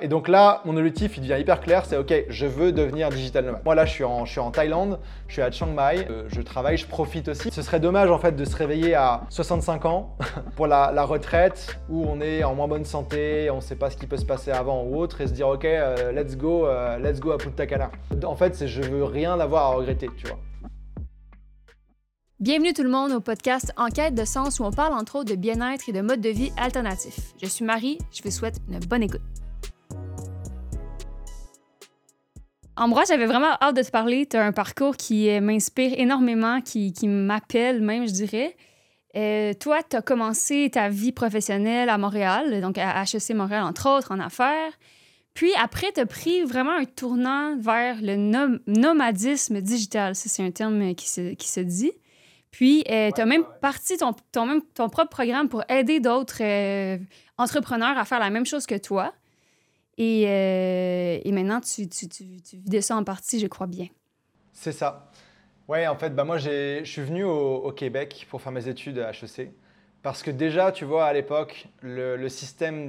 et donc là, mon objectif, il devient hyper clair, c'est ok, je veux devenir digital nomade. Moi là, je suis en, Thaïlande, je suis à Chiang Mai, euh, je travaille, je profite aussi. Ce serait dommage en fait de se réveiller à 65 ans pour la, la retraite où on est en moins bonne santé, on ne sait pas ce qui peut se passer avant ou autre, et se dire ok, euh, let's go, euh, let's go à Punta Cana. En fait, c'est je veux rien avoir à regretter, tu vois. Bienvenue tout le monde au podcast Enquête de sens où on parle entre autres de bien-être et de mode de vie alternatif. Je suis Marie, je vous souhaite une bonne écoute. Ambroise, j'avais vraiment hâte de te parler. Tu as un parcours qui euh, m'inspire énormément, qui, qui m'appelle même, je dirais. Euh, toi, tu as commencé ta vie professionnelle à Montréal, donc à HEC Montréal, entre autres, en affaires. Puis après, tu as pris vraiment un tournant vers le nomadisme digital. Ça, c'est un terme qui se, qui se dit. Puis, euh, tu as même parti ton, ton, même, ton propre programme pour aider d'autres euh, entrepreneurs à faire la même chose que toi. Et, euh, et maintenant, tu, tu, tu, tu, vis de ça en partie, je crois bien. C'est ça. Ouais, en fait, bah moi, je suis venu au, au, Québec pour faire mes études à HEC. Parce que déjà, tu vois, à l'époque, le, le, système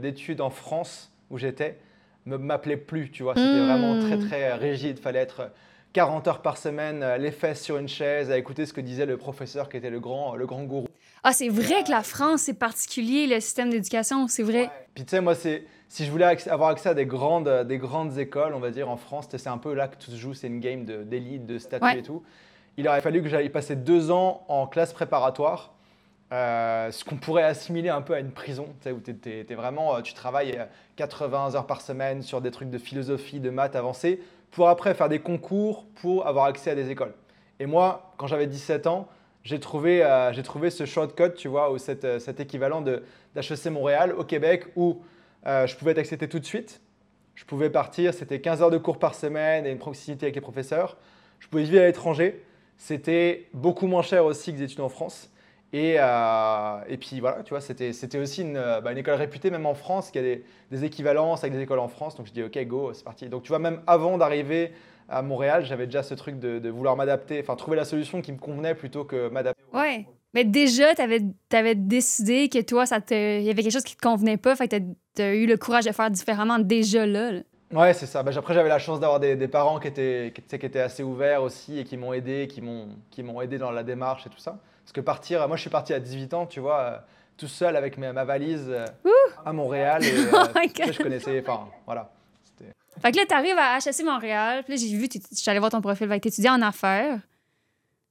d'études en France où j'étais ne m'appelait plus, tu vois. C'était vraiment très, hmm. très rigide. Il fallait être 40 heures par semaine, euh, les fesses sur une chaise, à écouter ce que disait le professeur qui était le grand, le grand gourou. Ah, c'est vrai que la France, c'est particulier, le système d'éducation, c'est vrai. Puis tu sais, moi, c'est, si je voulais avoir accès à des grandes, des grandes écoles, on va dire, en France, c'est un peu là que tout se joue, c'est une game d'élite, de, statut et tout. Il aurait fallu que j'aille passer deux ans en classe préparatoire. Euh, ce qu'on pourrait assimiler un peu à une prison, où tu vraiment, euh, tu travailles 80 heures par semaine sur des trucs de philosophie, de maths avancées, pour après faire des concours pour avoir accès à des écoles. Et moi, quand j'avais 17 ans, j'ai trouvé, euh, trouvé ce shortcut, tu vois, ou cet, euh, cet équivalent d'HEC Montréal au Québec où euh, je pouvais être accepté tout de suite. Je pouvais partir, c'était 15 heures de cours par semaine et une proximité avec les professeurs. Je pouvais vivre à l'étranger. C'était beaucoup moins cher aussi que des études en France. Et, euh, et, puis voilà, tu vois, c'était, aussi une, euh, bah, une, école réputée, même en France, qui a des, équivalences avec des écoles en France. Donc je dis, ok, go, c'est parti. Donc tu vois, même avant d'arriver à Montréal, j'avais déjà ce truc de, de, vouloir m'adapter, enfin trouver la solution qui me convenait plutôt que m'adapter. Ouais. Mais déjà, tu avais, décidé que toi, ça il y avait quelque chose qui te convenait pas, fait que tu as eu le courage de faire différemment déjà là. là. Ouais, c'est ça. Bah, après, j'avais la chance d'avoir des, des, parents qui étaient, qui, qui étaient assez ouverts aussi et qui m'ont aidé, qui m'ont, aidé dans la démarche et tout ça. Parce que partir, moi je suis parti à 18 ans, tu vois, euh, tout seul avec ma, ma valise euh, à Montréal. Et, euh, oh je connaissais, enfin voilà. Fait que là, tu arrives à HSC Montréal, puis là, j'ai vu, je suis allée voir ton profil, tu étudiant en affaires.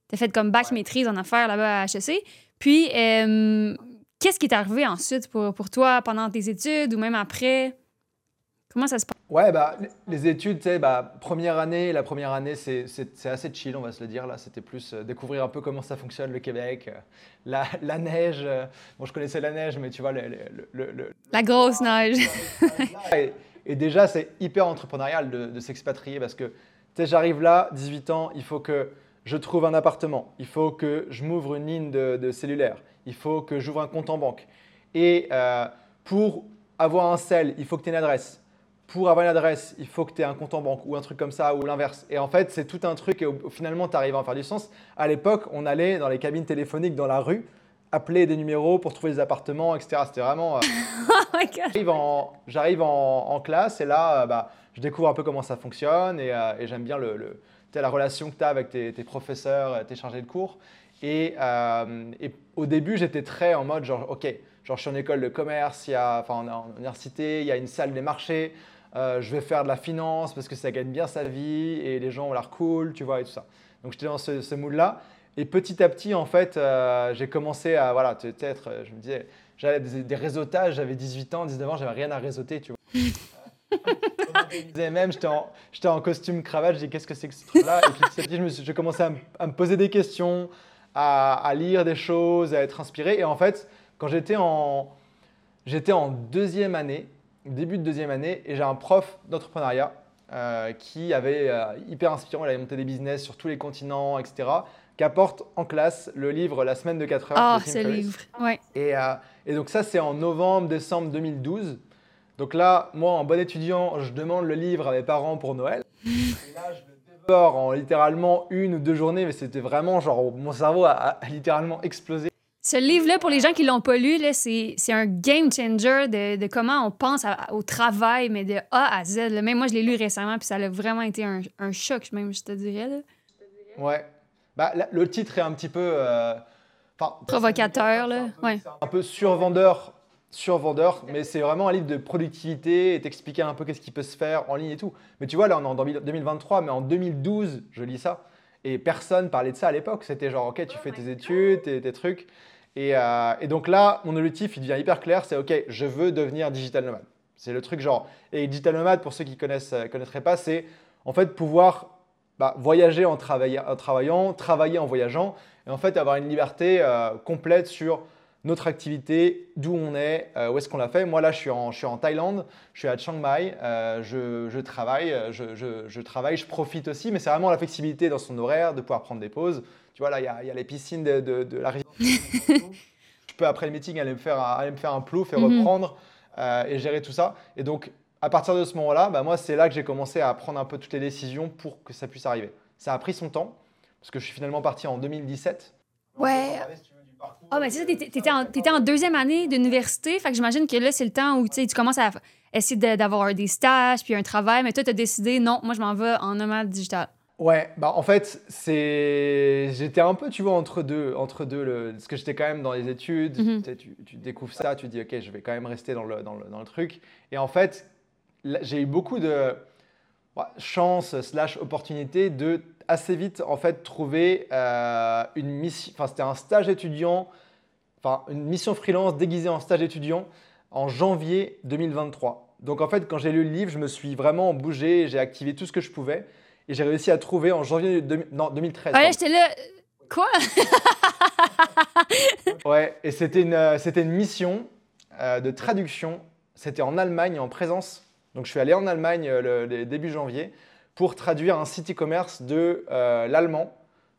Tu as fait comme bac maîtrise en affaires là-bas à HSC. Puis, qu'est-ce qui est arrivé ensuite pour, pour toi pendant tes études ou même après? Comment ça se passe? Ouais, bah, les études, tu sais, bah, première année, la première année, c'est assez chill, on va se le dire. Là, c'était plus euh, découvrir un peu comment ça fonctionne, le Québec, euh, la, la, neige. Euh, bon, je connaissais la neige, mais tu vois, le, le, le la grosse neige. et, et, déjà, c'est hyper entrepreneurial de, de s'expatrier parce que, tu sais, j'arrive là, 18 ans, il faut que je trouve un appartement, il faut que je m'ouvre une ligne de, de, cellulaire, il faut que j'ouvre un compte en banque. Et euh, pour avoir un sel, il faut que tu aies une adresse pour avoir une adresse, il faut que tu aies un compte en banque ou un truc comme ça ou l'inverse. Et en fait, c'est tout un truc et finalement, tu arrives à en faire du sens. À l'époque, on allait dans les cabines téléphoniques dans la rue, appeler des numéros pour trouver des appartements, etc. C'était vraiment. Euh, oh J'arrive en, en, classe et là, euh, bah, je découvre un peu comment ça fonctionne et, et j'aime bien le, le la relation que tu as avec tes, professeurs, tes chargés de cours. Et, euh, et au début, j'étais très en mode genre, ok, genre je suis en école de commerce, il y a, enfin en, université, il y a une salle des marchés. Euh, je vais faire de la finance parce que ça gagne bien sa vie et les gens ont l'air cool, tu vois, et tout ça. Donc j'étais dans ce, ce mood-là. Et petit à petit, en fait, euh, j'ai commencé à, voilà, peut-être, je me disais, j'avais des, des, réseautages, j'avais 18 ans, 19 ans, j'avais rien à réseauter, tu vois. et même, j'étais en, en, costume cravate, je dis qu'est-ce que c'est que ce truc-là Et puis petit à petit, j'ai commencé à, à, me poser des questions, à, à, lire des choses, à être inspiré. Et en fait, quand j'étais en, j'étais en deuxième année, début de deuxième année, et j'ai un prof d'entrepreneuriat euh, qui avait euh, hyper inspirant, il avait monté des business sur tous les continents, etc., qui apporte en classe le livre La semaine de 4 heures. Ah, oh, ce livre, ouais. Et, euh, et, donc ça, c'est en novembre, décembre 2012. Donc là, moi, en bon étudiant, je demande le livre à mes parents pour Noël. et là, je le dévore en littéralement une ou deux journées, mais c'était vraiment genre, mon cerveau a, a littéralement explosé. Ce livre-là, pour les gens qui l'ont pas lu, c'est un game changer de, de comment on pense au travail, mais de A à Z. Même moi, je l'ai lu récemment, puis ça a vraiment été un, un, choc, même, je te dirais. Là. Ouais. Bah, le titre est un petit peu... Euh, Provocateur, là. Ouais. Un peu survendeur, survendeur, mais c'est vraiment un livre de productivité et t'expliquer un peu qu'est-ce qui peut se faire en ligne et tout. Mais tu vois, là, on est en 2023, mais en 2012, je lis ça, et personne parlait de ça à l'époque. C'était genre, ok, tu fais tes études, tes trucs. Euh, et, donc là, mon objectif, il devient hyper clair, c'est OK, je veux devenir digital nomade. C'est le truc genre. Et digital nomade, pour ceux qui connaissent, euh, connaîtraient pas, c'est en fait pouvoir bah, voyager en, travaillant, travailler en voyageant, et en fait avoir une liberté euh, complète sur notre activité, d'où on est, où est-ce qu'on l'a fait. Moi là, je suis en, je suis en Thaïlande, je suis à Chiang Mai, je, travaille, je, je, travaille, je profite aussi, mais c'est vraiment la flexibilité dans son horaire, de pouvoir prendre des pauses. Tu vois, là, il y a, les piscines de, la résidence. je peux, après le meeting, aller me faire, aller me faire un plouf et mhm. reprendre euh, et gérer tout ça. Et donc, à partir de ce moment-là, bah, moi, c'est là que j'ai commencé à prendre un peu toutes les décisions pour que ça puisse arriver. Ça a pris son temps, parce que je suis finalement parti en 2017. Ouais. Ah, ben c'est ça, t'étais en, étais en deuxième année d'université, fait que j'imagine que là, c'est le temps où tu commences à essayer d'avoir des stages, puis un travail, mais toi, tu as décidé, non, moi, je m'en vais en nomade digital. Ouais, bah en fait, c'est j'étais un peu, tu vois, entre deux, entre deux, le... parce que j'étais quand même dans les études, mhm. tu, tu, découvres ça, tu dis, ok, je vais quand même rester dans le, dans le, dans le truc. Et en fait, j'ai eu beaucoup de chance slash opportunité de assez vite, en fait, trouver euh, une mission, enfin, c'était un stage étudiant, enfin, une mission freelance déguisée en stage étudiant en janvier 2023. Donc, en fait, quand j'ai lu le livre, je me suis vraiment bougé, j'ai activé tout ce que je pouvais. Et j'ai réussi à trouver en janvier non, 2013. Ouais, j'étais là. Quoi? Ouais, et c'était une, c'était une mission euh, de traduction. C'était en Allemagne, en présence. Donc je suis allé en Allemagne euh, le, début janvier pour traduire un site e-commerce de l'allemand,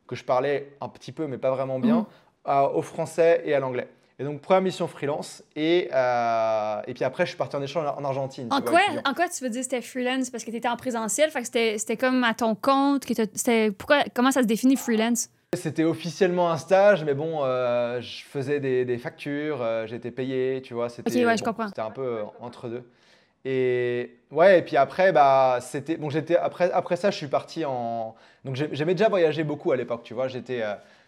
que je parlais un petit peu, mais pas vraiment bien, mhm. au français et à l'anglais. Et donc, première mission freelance. Et, euh, et puis après, je suis parti en échange en Argentine. En, quoi, en quoi tu veux dire c'était freelance? Parce que tu étais en présentiel, fait que c'était comme à ton compte. Que pourquoi, comment ça se définit freelance? C'était officiellement un stage, mais bon, euh, je faisais des, des factures, euh, j'étais payé, tu vois. C'était ouais, C'était un peu entre deux. Et ouais, et puis après, bah, c'était bon. J'étais après, après ça, je suis parti en. Donc j'aimais déjà voyager beaucoup à l'époque, tu vois. J'étais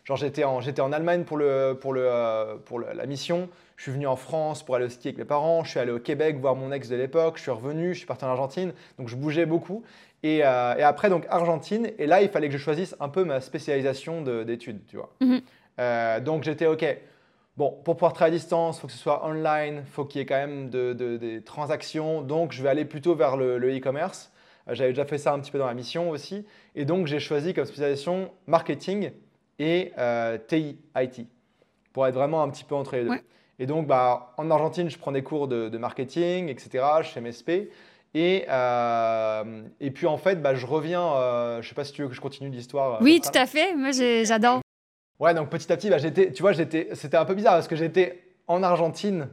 Genre j'étais en, j'étais en Allemagne pour, le, pour, le, euh, pour la mission, je suis venu en France pour aller au ski avec mes parents, je suis allé au Québec voir mon ex de l'époque, je suis revenu, je suis parti en Argentine, donc je bougeais beaucoup. Et, euh, et, après, donc Argentine, et là, il fallait que je choisisse un peu ma spécialisation d'études, tu vois. Mhm. Euh, donc j'étais OK. Bon, pour pouvoir travailler à distance, il faut que ce soit online, il faut qu'il y ait quand même de, des transactions, donc je vais aller plutôt vers le e-commerce. J'avais déjà fait ça un petit peu dans la mission aussi. Et donc j'ai choisi comme spécialisation marketing et euh, TI, IT, pour être vraiment un petit peu entre les deux. Et donc, bah, en Argentine, je prends des cours de, marketing, etc. Je fais MSP. Et, euh, et puis, en fait, bah, je reviens. Euh, je ne sais pas si tu veux que je continue l'histoire. Oui, tout à fait. Moi, j'adore. Ouais, donc petit à petit, bah, j'étais, tu vois, j'étais, c'était un peu bizarre parce que j'étais en Argentine.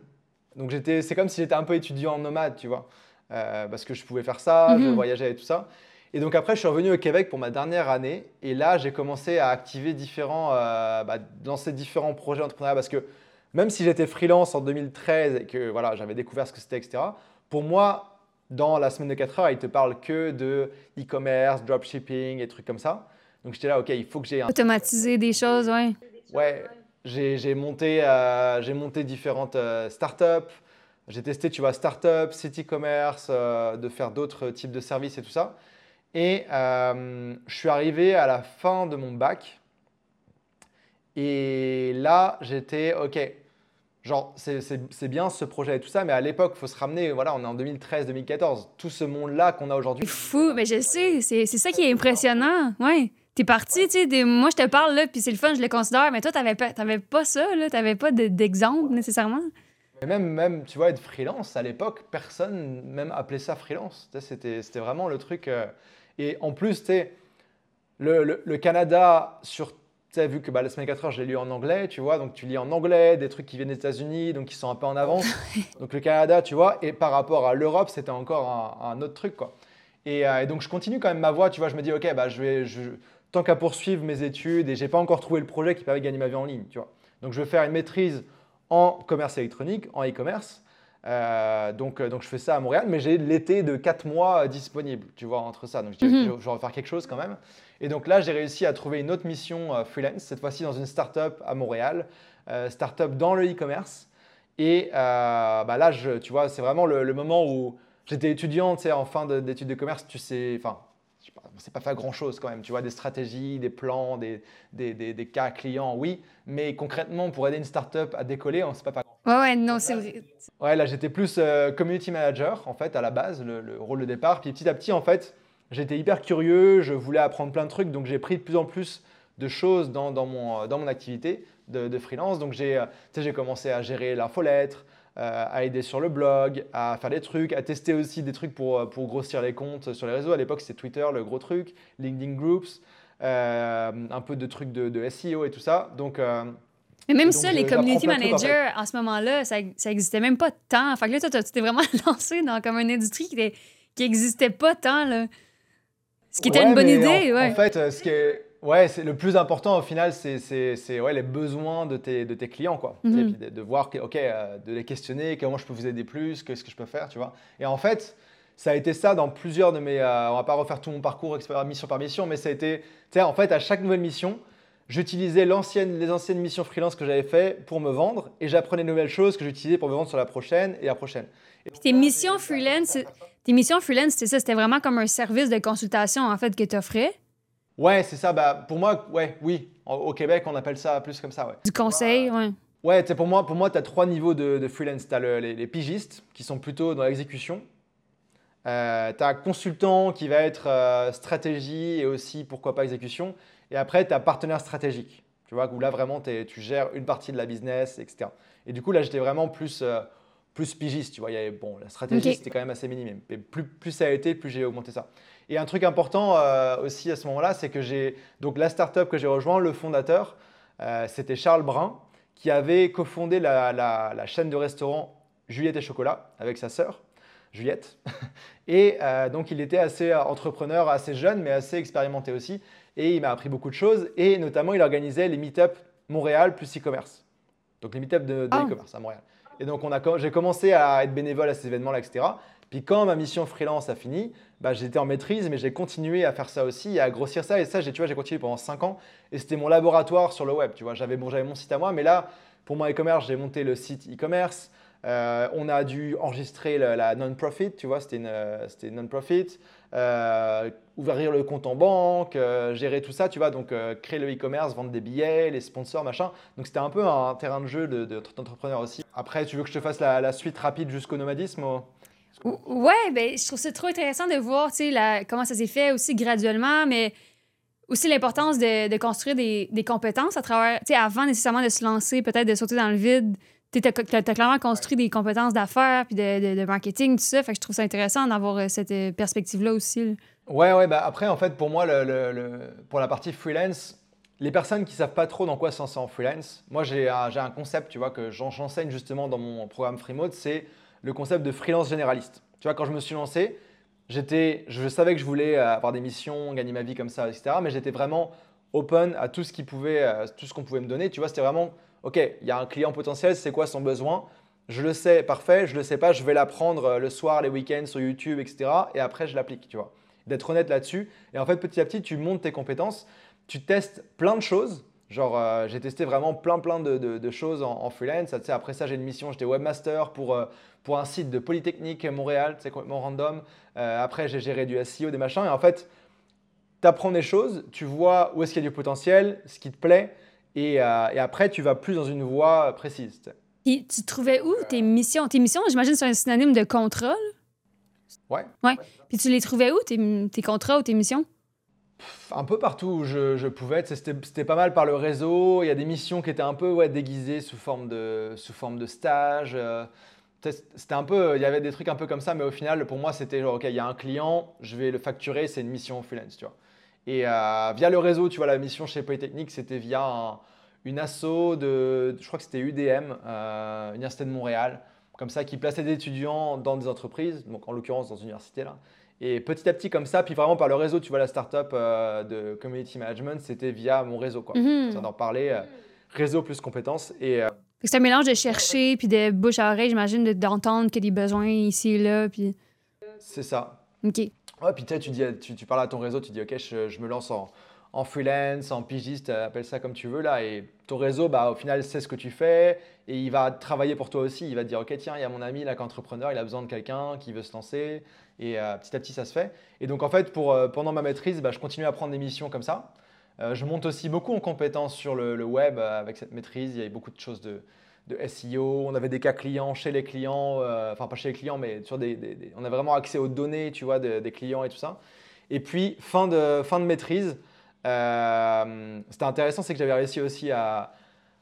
Donc, j'étais, c'est comme si j'étais un peu étudiant nomade, tu vois. parce que je pouvais faire ça, je mhm. voyageais et tout ça. Et donc après, je suis revenu au Québec pour ma dernière année. Et là, j'ai commencé à activer différents, euh, bah, lancer différents projets entrepreneuriaux parce que même si j'étais freelance en 2013 et que voilà, j'avais découvert ce que c'était, etc., pour moi, dans la semaine de 4 heures, il te parle que de e-commerce, dropshipping et trucs comme ça. Donc j'étais là, OK, il faut que j'ai... Un... Automatiser des choses, ouais. Ouais, j'ai monté, euh, monté différentes euh, startups. J'ai testé, tu vois, startup, site e-commerce, euh, de faire d'autres types de services et tout ça. Et je suis arrivé à la fin de mon bac. Et là, j'étais, OK, genre, c'est bien ce projet et tout ça, mais à l'époque, il faut se ramener, voilà, on est en 2013-2014, tout ce monde-là qu'on a aujourd'hui. Fou, mais je sais, c'est ça qui est impressionnant, ouais. T'es parti, tu sais, moi je te parle là, puis c'est le fun, je le considère, mais toi, t'avais pas, pas ça, là, t'avais pas d'exemple nécessairement. Même, même, tu vois, être freelance, à l'époque, personne même appelait ça freelance. C'était vraiment le truc. Euh, et en plus, tu le, le, le, Canada, sur, vu que bah, la semaine 4 heures, je l'ai lu en anglais, tu vois, donc tu lis en anglais des trucs qui viennent des États-Unis, donc qui sont un peu en avance. donc le Canada, tu vois, et par rapport à l'Europe, c'était encore un, autre truc, quoi. Euh, et, donc je continue quand même ma voie, tu vois, je me dis, ok, bah, je vais, je, tant qu'à poursuivre mes études, et j'ai pas encore trouvé le projet qui permet de gagner ma vie en ligne, tu vois. Donc je veux faire une maîtrise en commerce électronique, en e-commerce. Euh, donc, donc je fais ça à Montréal, mais j'ai l'été de 4 mois disponible, tu vois, entre ça. Donc je, mm je, vais faire quelque chose quand même. Et donc là, j'ai réussi à trouver une autre mission freelance, cette fois-ci dans une start-up à Montréal, start-up dans le e-commerce. Et bah là, je, tu vois, c'est vraiment le, le, moment où j'étais étudiant, tu sais, en fin d'études de commerce, tu sais, enfin, c'est pas faire grand chose quand même, tu vois, des stratégies, des plans, des, des, des, cas clients, oui, mais concrètement, pour aider une startup à décoller, on sait pas pas grand Ouais, ouais, non, c'est vrai. Ouais, là, j'étais plus euh, community manager, en fait, à la base, le, rôle de départ. Puis petit à petit, en fait, j'étais hyper curieux, je voulais apprendre plein de trucs, donc j'ai pris de plus en plus de choses dans, dans, mon, dans mon activité de, de freelance. Donc j'ai euh, commencé à gérer l'infolettre, euh, à aider sur le blog, à faire des trucs, à tester aussi des trucs pour, euh, pour grossir les comptes sur les réseaux. À l'époque, c'était Twitter, le gros truc, LinkedIn Groups, euh, un peu de trucs de, SEO et tout ça. Donc, mais même ça, les community managers, en, ce moment-là, ça, ça existait même pas tant. Fait que là, toi, tu t'es vraiment lancé dans comme une industrie qui, qui existait pas tant, là. Ce qui était une bonne idée, en, ouais. En fait, ce qui est Ouais, c'est le plus important au final, c'est ouais, les besoins de tes, de tes clients, quoi. Mhm. de, voir, ok, euh, de les questionner, comment je peux vous aider plus, qu'est-ce que je peux faire, tu vois. Et en fait, ça a été ça dans plusieurs de mes. Euh, on va pas refaire tout mon parcours mission par mission, mais ça a été, tu sais, en fait, à chaque nouvelle mission, j'utilisais les anciennes missions freelance que j'avais fait pour me vendre et j'apprenais de nouvelles choses que j'utilisais pour me vendre sur la prochaine et la prochaine. tes missions freelance, tes missions freelance, c'était ça, c'était vraiment comme un service de consultation en fait que tu offrais. Ouais, c'est ça. Bah, pour moi, ouais, oui. Au Québec, on appelle ça plus comme ça. Ouais. Du conseil, ouais. Ouais, pour moi, pour moi tu as trois niveaux de, freelance. Tu as les, pigistes, qui sont plutôt dans l'exécution. Euh, tu as consultant, qui va être euh, stratégie et aussi, pourquoi pas, exécution. Et après, tu as partenaire stratégique. Tu vois, où là, vraiment, tu gères une partie de la business, etc. Et du coup, là, j'étais vraiment plus, euh, plus pigiste. Tu vois, il y avait, bon, la stratégie, c'était quand même assez minime. Mais plus, plus ça a été, plus j'ai augmenté ça. Et un truc important euh, aussi à ce moment-là, c'est que j'ai donc la startup que j'ai rejoint, le fondateur, euh, c'était Charles Brun, qui avait cofondé la, la, chaîne de restaurants Juliette et Chocolat avec sa sœur. Juliette. Et euh, donc, il était assez entrepreneur, assez jeune, mais assez expérimenté aussi. Et il m'a appris beaucoup de choses. Et notamment, il organisait les meet-up Montréal plus e-commerce. Donc, les meet-up de, ah. e-commerce à Montréal. Et donc, j'ai commencé à être bénévole à ces événements-là, etc. Puis quand ma mission freelance a fini, bah, j'étais en maîtrise, mais j'ai continué à faire ça aussi, à grossir ça. Et ça, tu vois, j'ai continué pendant 5 ans. Et c'était mon laboratoire sur le web. Tu vois, j'avais bon, mon site à moi, mais là, pour mon e-commerce, j'ai monté le site e-commerce. Euh, on a dû enregistrer la, non-profit, tu vois, c'était une, euh, non-profit. Euh, ouvrir le compte en banque, gérer tout ça, tu vois, donc créer le e-commerce, vendre des billets, les sponsors, machin. Donc c'était un peu un terrain de jeu d'entrepreneur de, aussi. Après, tu veux que je te fasse la suite rapide jusqu'au nomadisme Ouais, ben, je trouve ça trop intéressant de voir la, comment ça s'est fait aussi graduellement, mais aussi l'importance de, de, construire des, des, compétences à travers, avant nécessairement de se lancer, peut-être de sauter dans le vide. Tu as, clairement construit des compétences d'affaires puis de, de, marketing, tout ça. Fait je trouve ça intéressant d'avoir euh, cette euh, perspective-là aussi. Ouais, ouais, bah après, en fait, pour moi, le, le, pour la partie freelance, les personnes qui savent pas trop dans quoi se lancer en freelance, moi, j'ai un, un, concept, tu vois, que j'enseigne justement dans mon programme Freemode, c'est le concept de freelance généraliste. Tu vois, quand je me suis lancé, j'étais, je savais que je voulais euh, avoir des missions, gagner ma vie comme ça, etc. Mais j'étais vraiment open à tout ce qui pouvait, euh, tout ce qu'on pouvait me donner. Tu vois, c'était vraiment, ok, il y a un client potentiel, c'est quoi son besoin? Je le sais, parfait. Je le sais pas, je vais l'apprendre euh, le soir, les week-ends sur YouTube, etc. Et après, je l'applique. Tu vois, d'être honnête là-dessus. Et en fait, petit à petit, tu montes tes compétences, tu testes plein de choses Genre, j'ai testé vraiment plein, plein de, choses en, freelance. après ça, j'ai une mission, j'étais webmaster pour, pour un site de Polytechnique Montréal, c'est complètement random. Euh, après, j'ai géré du SEO, des machins. Et en fait, tu apprends des choses, tu vois où est-ce qu'il y a du potentiel, ce qui te plaît. Et, après, tu vas plus dans une voie précise. Et tu trouvais où tes missions? Tes missions, j'imagine, c'est un synonyme de contrôle. Ouais. Ouais. Puis tu les trouvais où, tes, tes contrats ou tes missions? Un peu partout où je, pouvais. C'était pas mal par le réseau. Il y a des missions qui étaient un peu ouais, déguisées sous forme de, sous forme de stage. Euh, c'était un peu, il y avait des trucs un peu comme ça, mais au final, pour moi, c'était genre, OK, il y a un client, je vais le facturer, c'est une mission freelance, tu vois. Et euh, via le réseau, tu vois, la mission chez Polytechnique, c'était via une asso de, je crois que c'était UDM, euh, Université de Montréal, comme ça, qui plaçait des étudiants dans des entreprises, donc en l'occurrence dans une université là. Et petit à petit, comme ça, puis vraiment par le réseau, tu vois, la startup euh, de community management, c'était via mon réseau. Quoi. Mm d'en parler. Euh, réseau plus compétences. Et, euh, c'est un mélange de chercher, puis de bouche à oreille, j'imagine, d'entendre qu'il y a des besoins ici et là. Puis... C'est ça. OK. Ouais, puis tu, dis, tu, tu parles à ton réseau, tu dis, OK, je, je me lance en, en, freelance, en pigiste, appelle ça comme tu veux, là. Et ton réseau, bah, au final, sait ce que tu fais et il va travailler pour toi aussi. Il va te dire, OK, tiens, il y a mon ami là qui est entrepreneur, il a besoin de quelqu'un qui veut se lancer. Et euh, petit à petit, ça se fait. Et donc, en fait, pour, euh, pendant ma maîtrise, bah, je continue à prendre des missions comme ça. Euh, je monte aussi beaucoup en compétences sur le, web avec cette maîtrise. Il y a beaucoup de choses de, de SEO. On avait des cas clients chez les clients, enfin pas chez les clients, mais sur des, on a vraiment accès aux données, tu vois, des clients et tout ça. Et puis fin de fin de maîtrise, c'était intéressant, c'est que j'avais réussi aussi à,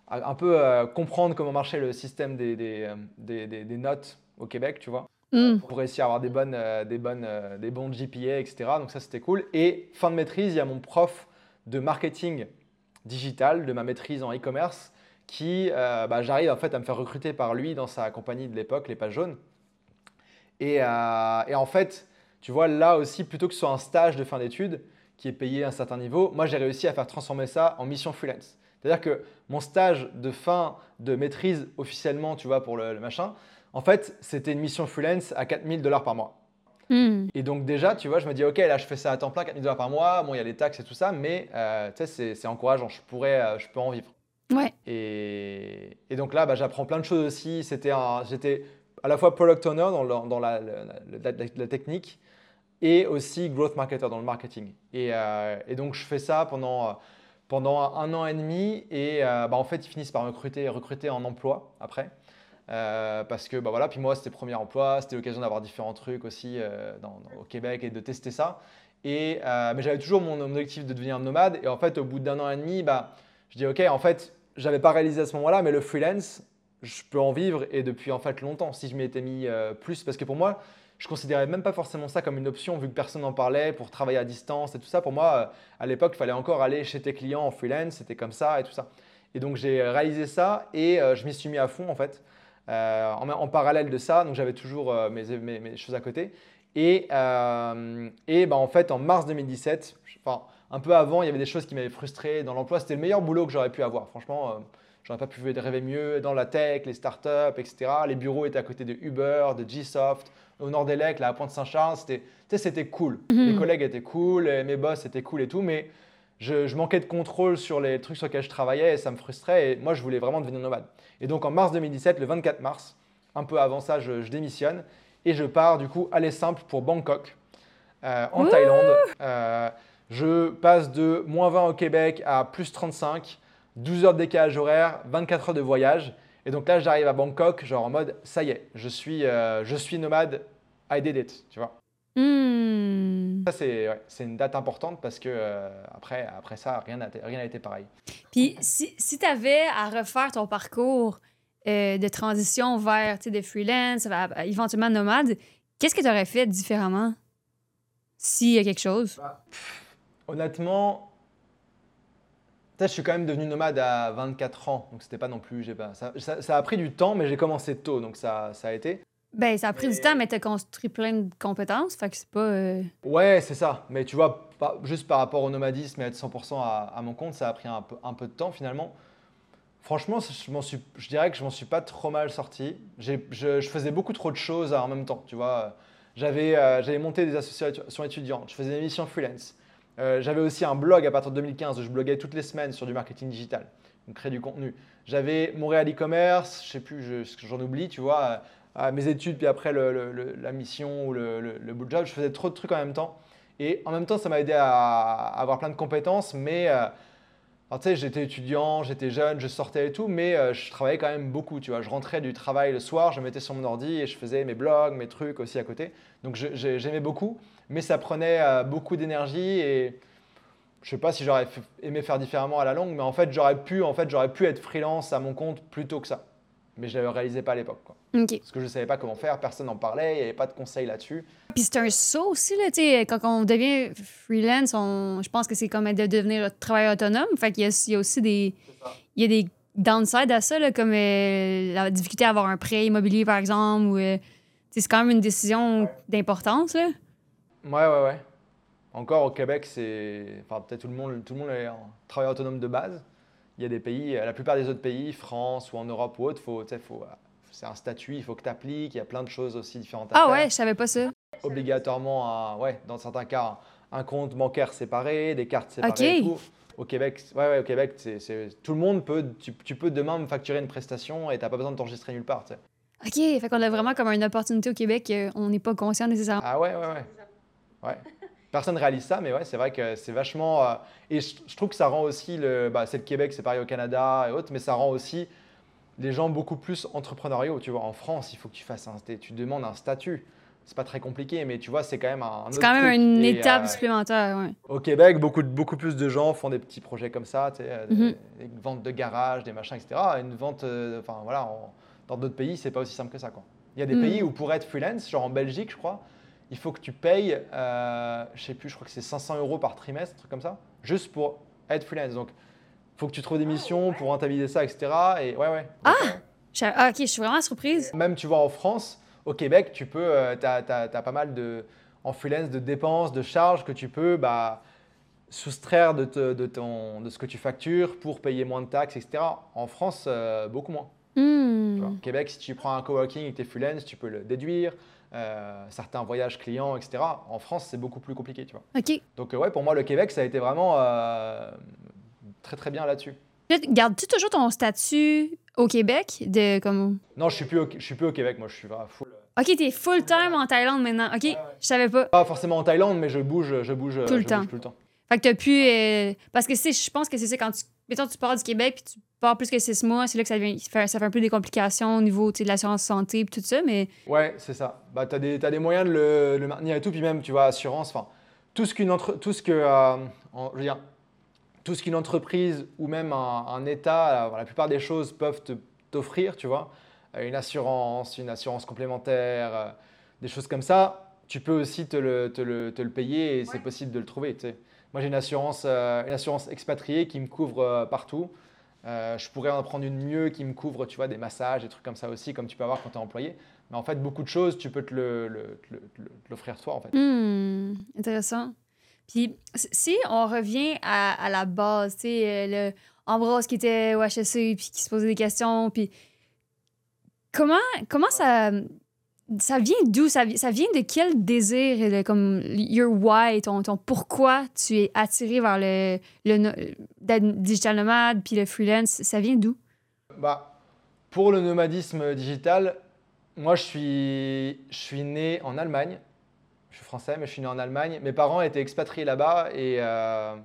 un peu comprendre comment marchait le système des, des, notes au Québec, tu vois. Mm. pour réussir à avoir des, bonnes, euh, des, bonnes, euh, des bons GPA, etc. Donc ça, c'était cool. Et fin de maîtrise, il y a mon prof de marketing digital de ma maîtrise en e-commerce qui, euh, bah, j'arrive en fait à me faire recruter par lui dans sa compagnie de l'époque, les pages jaunes. Et, et, en fait, tu vois, là aussi, plutôt que ce soit un stage de fin d'études qui est payé à un certain niveau, moi, j'ai réussi à faire transformer ça en mission freelance. C'est-à-dire que mon stage de fin de maîtrise officiellement, tu vois, pour le machin, en fait, c'était une mission freelance à 4000 dollars par mois. Hmm. Et donc déjà, tu vois, je me dis, ok, là, je fais ça à temps plein, 4000 dollars par mois. Bon, il y a les taxes et tout ça, mais euh, tu sais, c'est encourageant. Je pourrais, euh, je peux en vivre. Ouais. Et, et donc là, bah, j'apprends plein de choses aussi. C'était j'étais à la fois product owner dans, dans la, la, technique et aussi growth marketer dans le marketing. Et, euh, et donc, je fais ça pendant pendant un an et demi. Et bah, en fait, ils finissent par recruter, recruter en emploi après. Euh, parce que bah voilà, puis moi c'était premier emploi, c'était l'occasion d'avoir différents trucs aussi euh, au Québec et de tester ça. Et, euh, mais j'avais toujours mon objectif de devenir nomade. Et en fait, au bout d'un an et demi, bah, je dis ok, en fait, j'avais pas réalisé à ce moment-là, mais le freelance, je peux en vivre et depuis en fait longtemps si je m'y étais mis plus. Parce que pour moi, je considérais même pas forcément ça comme une option vu que personne n'en parlait pour travailler à distance et tout ça. Pour moi, à l'époque, il fallait encore aller chez tes clients en freelance, c'était comme ça et tout ça. Et donc j'ai réalisé ça et je m'y suis mis à fond en fait. Euh, en, parallèle de ça, donc j'avais toujours euh, mes, mes, choses à côté. Et, euh, et bah, en fait, en mars 2017, enfin, un peu avant, il y avait des choses qui m'avaient frustré dans l'emploi. C'était le meilleur boulot que j'aurais pu avoir. Franchement, j'aurais pas pu rêver mieux dans la tech, les startups, etc. Les bureaux étaient à côté de Uber, de Gsoft, au nord des Lecs, à Pointe-Saint-Charles. C'était, c'était cool. Mhm. Les collègues étaient cool, mes boss étaient cool et tout, mais je, manquais de contrôle sur les trucs sur lesquels je travaillais et ça me frustrait. Et moi, je voulais vraiment devenir nomade. Et donc, en mars 2017, le 24 mars, un peu avant ça, je, démissionne et je pars du coup aller simple pour Bangkok, euh, en Thaïlande. Euh, je passe de moins 20 au Québec à plus 35, 12 heures de décalage horaire, 24 heures de voyage. Et donc là, j'arrive à Bangkok, genre en mode, ça y est, je suis, euh, je suis nomade, I did it, tu vois. Hmm. Ça, c'est une date importante parce que euh, après, après ça, rien n'a rien été pareil. Puis, si, si tu avais à refaire ton parcours euh, de transition vers des freelance, éventuellement nomade, qu'est-ce que tu aurais fait différemment? S'il y a quelque chose? Bah, honnêtement, je suis quand même devenu nomade à 24 ans, donc c'était pas non plus. Pas, ça, ça, ça, a pris du temps, mais j'ai commencé tôt, donc ça, ça a été. Ben, ça a pris du temps, mais tu as construit plein de compétences. Fait que c'est pas. Euh, ouais, c'est ça. Mais tu vois, juste par rapport au nomadisme et être 100% à, mon compte, ça a pris un peu, un peu de temps finalement. Franchement, je, suis, je dirais que je m'en suis pas trop mal sorti. Je, je, faisais beaucoup trop de choses en même temps. Tu vois, j'avais euh, monté des associations étudiantes, je faisais des missions freelance. Euh, j'avais aussi un blog à partir de 2015 où je bloguais toutes les semaines sur du marketing digital, donc créer du contenu. J'avais Montréal e-commerce, je sais plus, j'en oublie, tu vois mes études, puis après la mission ou le, le, bout de job. Je faisais trop de trucs en même temps. Et en même temps, ça m'a aidé à, avoir plein de compétences, mais euh, tu sais, j'étais étudiant, j'étais jeune, je sortais et tout, mais euh, je travaillais quand même beaucoup, tu vois. Je rentrais du travail le soir, je mettais sur mon ordi et je faisais mes blogs, mes trucs aussi à côté. Donc j'aimais beaucoup, mais ça prenait euh, beaucoup d'énergie et je sais pas si j'aurais aimé faire différemment à la longue, mais en fait, j'aurais pu, en fait, j'aurais pu être freelance à mon compte plutôt que ça. Mais je ne le réalisais pas à l'époque. Parce que je ne savais pas comment faire, personne n'en parlait, il n'y avait pas de conseils là-dessus. Puis c'est un saut aussi, là, quand on devient freelance, on, je pense que c'est comme de devenir travailleur autonome. Fait qu'il y, il y a aussi des, il y a des downsides à ça, là, comme euh, la difficulté à avoir un prêt immobilier, par exemple. Ou, euh, c'est quand même une décision d'importance. Là. Ouais, ouais, ouais. Encore au Québec, c'est. Enfin, peut-être tout le monde, tout le monde est travailleur autonome de base. Il y a des pays, la plupart des autres pays, France ou en Europe ou autre, faut, faut, c'est un statut, il faut que tu appliques, il y a plein de choses aussi différentes à ah faire. ouais, je savais pas ça. Obligatoirement, ouais, dans certains cas, un compte bancaire séparé, des cartes séparées. Au Québec, ouais, ouais, au Québec, c'est, tout le monde peut, tu, peux demain me facturer une prestation et tu n'as pas besoin de t'enregistrer nulle part. OK, fait qu'on a vraiment comme une opportunité au Québec, on n'est pas conscient nécessairement. Ah ouais, ouais, ouais. ouais. Personne réalise ça, mais ouais, c'est vrai que c'est vachement. Euh, et je, trouve que ça rend aussi le. Bah, c'est le Québec, c'est pareil au Canada et autres, mais ça rend aussi les gens beaucoup plus entrepreneuriaux. Tu vois, en France, il faut que tu fasses un. Tu demandes un statut c'est pas très compliqué, mais tu vois, c'est quand même un. C'est quand même une étape euh, supplémentaire, ouais. Au Québec, beaucoup, beaucoup plus de gens font des petits projets comme ça, tu sais, euh, mhm. des, ventes de garage, des machins, etc. Une vente, euh, enfin voilà, dans d'autres pays, c'est pas aussi simple que ça, quoi. Il y a des mhm. pays où pour être freelance, genre en Belgique, je crois, il faut que tu payes, euh, je sais plus, je crois que c'est 500 euros par trimestre, un truc comme ça, juste pour être freelance. Donc, il faut que tu trouves des missions pour rentabiliser ça, etc. Et ouais, ouais. Ah, ah ok, je suis vraiment surprise. Même, tu vois, en France au Québec, tu peux, euh, tu as, pas mal de, en freelance de dépenses, de charges que tu peux bah, soustraire de, de, ton, de ce que tu factures pour payer moins de taxes, etc. En France, euh, beaucoup moins. Hmm. Au Québec, si tu prends un coworking et que tu es freelance, tu peux le déduire. Euh, certains voyages clients, etc. En France, c'est beaucoup plus compliqué, tu vois. Ok. Donc ouais, pour moi, le Québec, ça a été vraiment très très bien là-dessus. Gardes-tu toujours ton statut au Québec de comme Non, je suis plus au, je suis plus au Québec, moi je suis full. OK, t'es full time en Thaïlande maintenant. OK, je savais pas. Pas forcément en Thaïlande, mais je bouge je bouge tout, le, temps. tout le temps. Fait que t'as pu euh, parce que c'est je pense que c'est ça quand tu mettons tu pars du Québec puis tu pars plus que six mois, c'est là que ça vient ça fait un peu des complications au niveau de l'assurance santé et tout ça mais Ouais, c'est ça. Bah t'as des as des moyens de le, le, maintenir et tout puis même tu vois assurance enfin tout ce qu'une entre tout ce que euh, je veux dire tout ce qu'une entreprise ou même un, État, la plupart des choses peuvent t'offrir, tu vois, euh, une assurance, une assurance complémentaire, euh, des choses comme ça, tu peux aussi te le, te le, te le payer et c'est possible de le trouver. Tu sais. Moi, j'ai une assurance, euh, une assurance expatriée qui me couvre partout. je pourrais en prendre une mieux qui me couvre, tu vois, des massages, des trucs comme ça aussi, comme tu peux avoir quand tu es employé. Mais en fait, beaucoup de choses, tu peux te l'offrir toi, en fait. Hmm, intéressant. Puis si on revient à, la base, tu sais, euh, le Ambrose qui était au HSC puis qui se posait des questions, puis comment, comment ça, ça vient d'où? Ça, vient de quel désir, comme your why, ton, ton pourquoi tu es attiré vers le, le digital nomade puis le freelance? Ça vient d'où? Bah, pour le nomadisme digital, moi je suis, je suis né en Allemagne je suis français, mais je suis né en Allemagne. Mes parents étaient expatriés là-bas et, euh,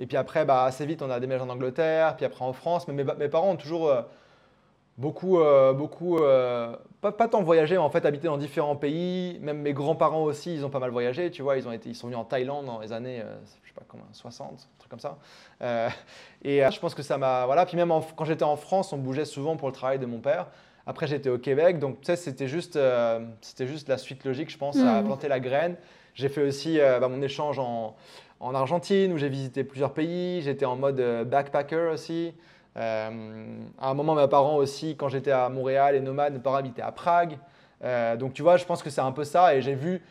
et puis après, bah, assez vite, on a déménagé en Angleterre, puis après en France. Mais mes, parents ont toujours euh, beaucoup, euh, beaucoup pas, pas, tant voyagé, mais en fait habité dans différents pays. Même mes grands-parents aussi, ils ont pas mal voyagé. Tu vois, ils, ont été, ils sont venus en Thaïlande dans les années, je sais pas comment, 60, un truc comme ça. et je pense que ça m'a. Voilà. Puis même quand j'étais en France, on bougeait souvent pour le travail de mon père. Après, j'étais au Québec, donc tu sais, c'était juste, euh, c'était juste la suite logique, je pense, à mm. planter la graine. J'ai fait aussi euh, bah, mon échange en, en Argentine, où j'ai visité plusieurs pays. J'étais en mode euh, backpacker aussi. À un moment, mes parents aussi, quand j'étais à Montréal et nomade, mes parents habitaient à Prague. donc tu vois, je pense que c'est un peu ça. Et j'ai vu,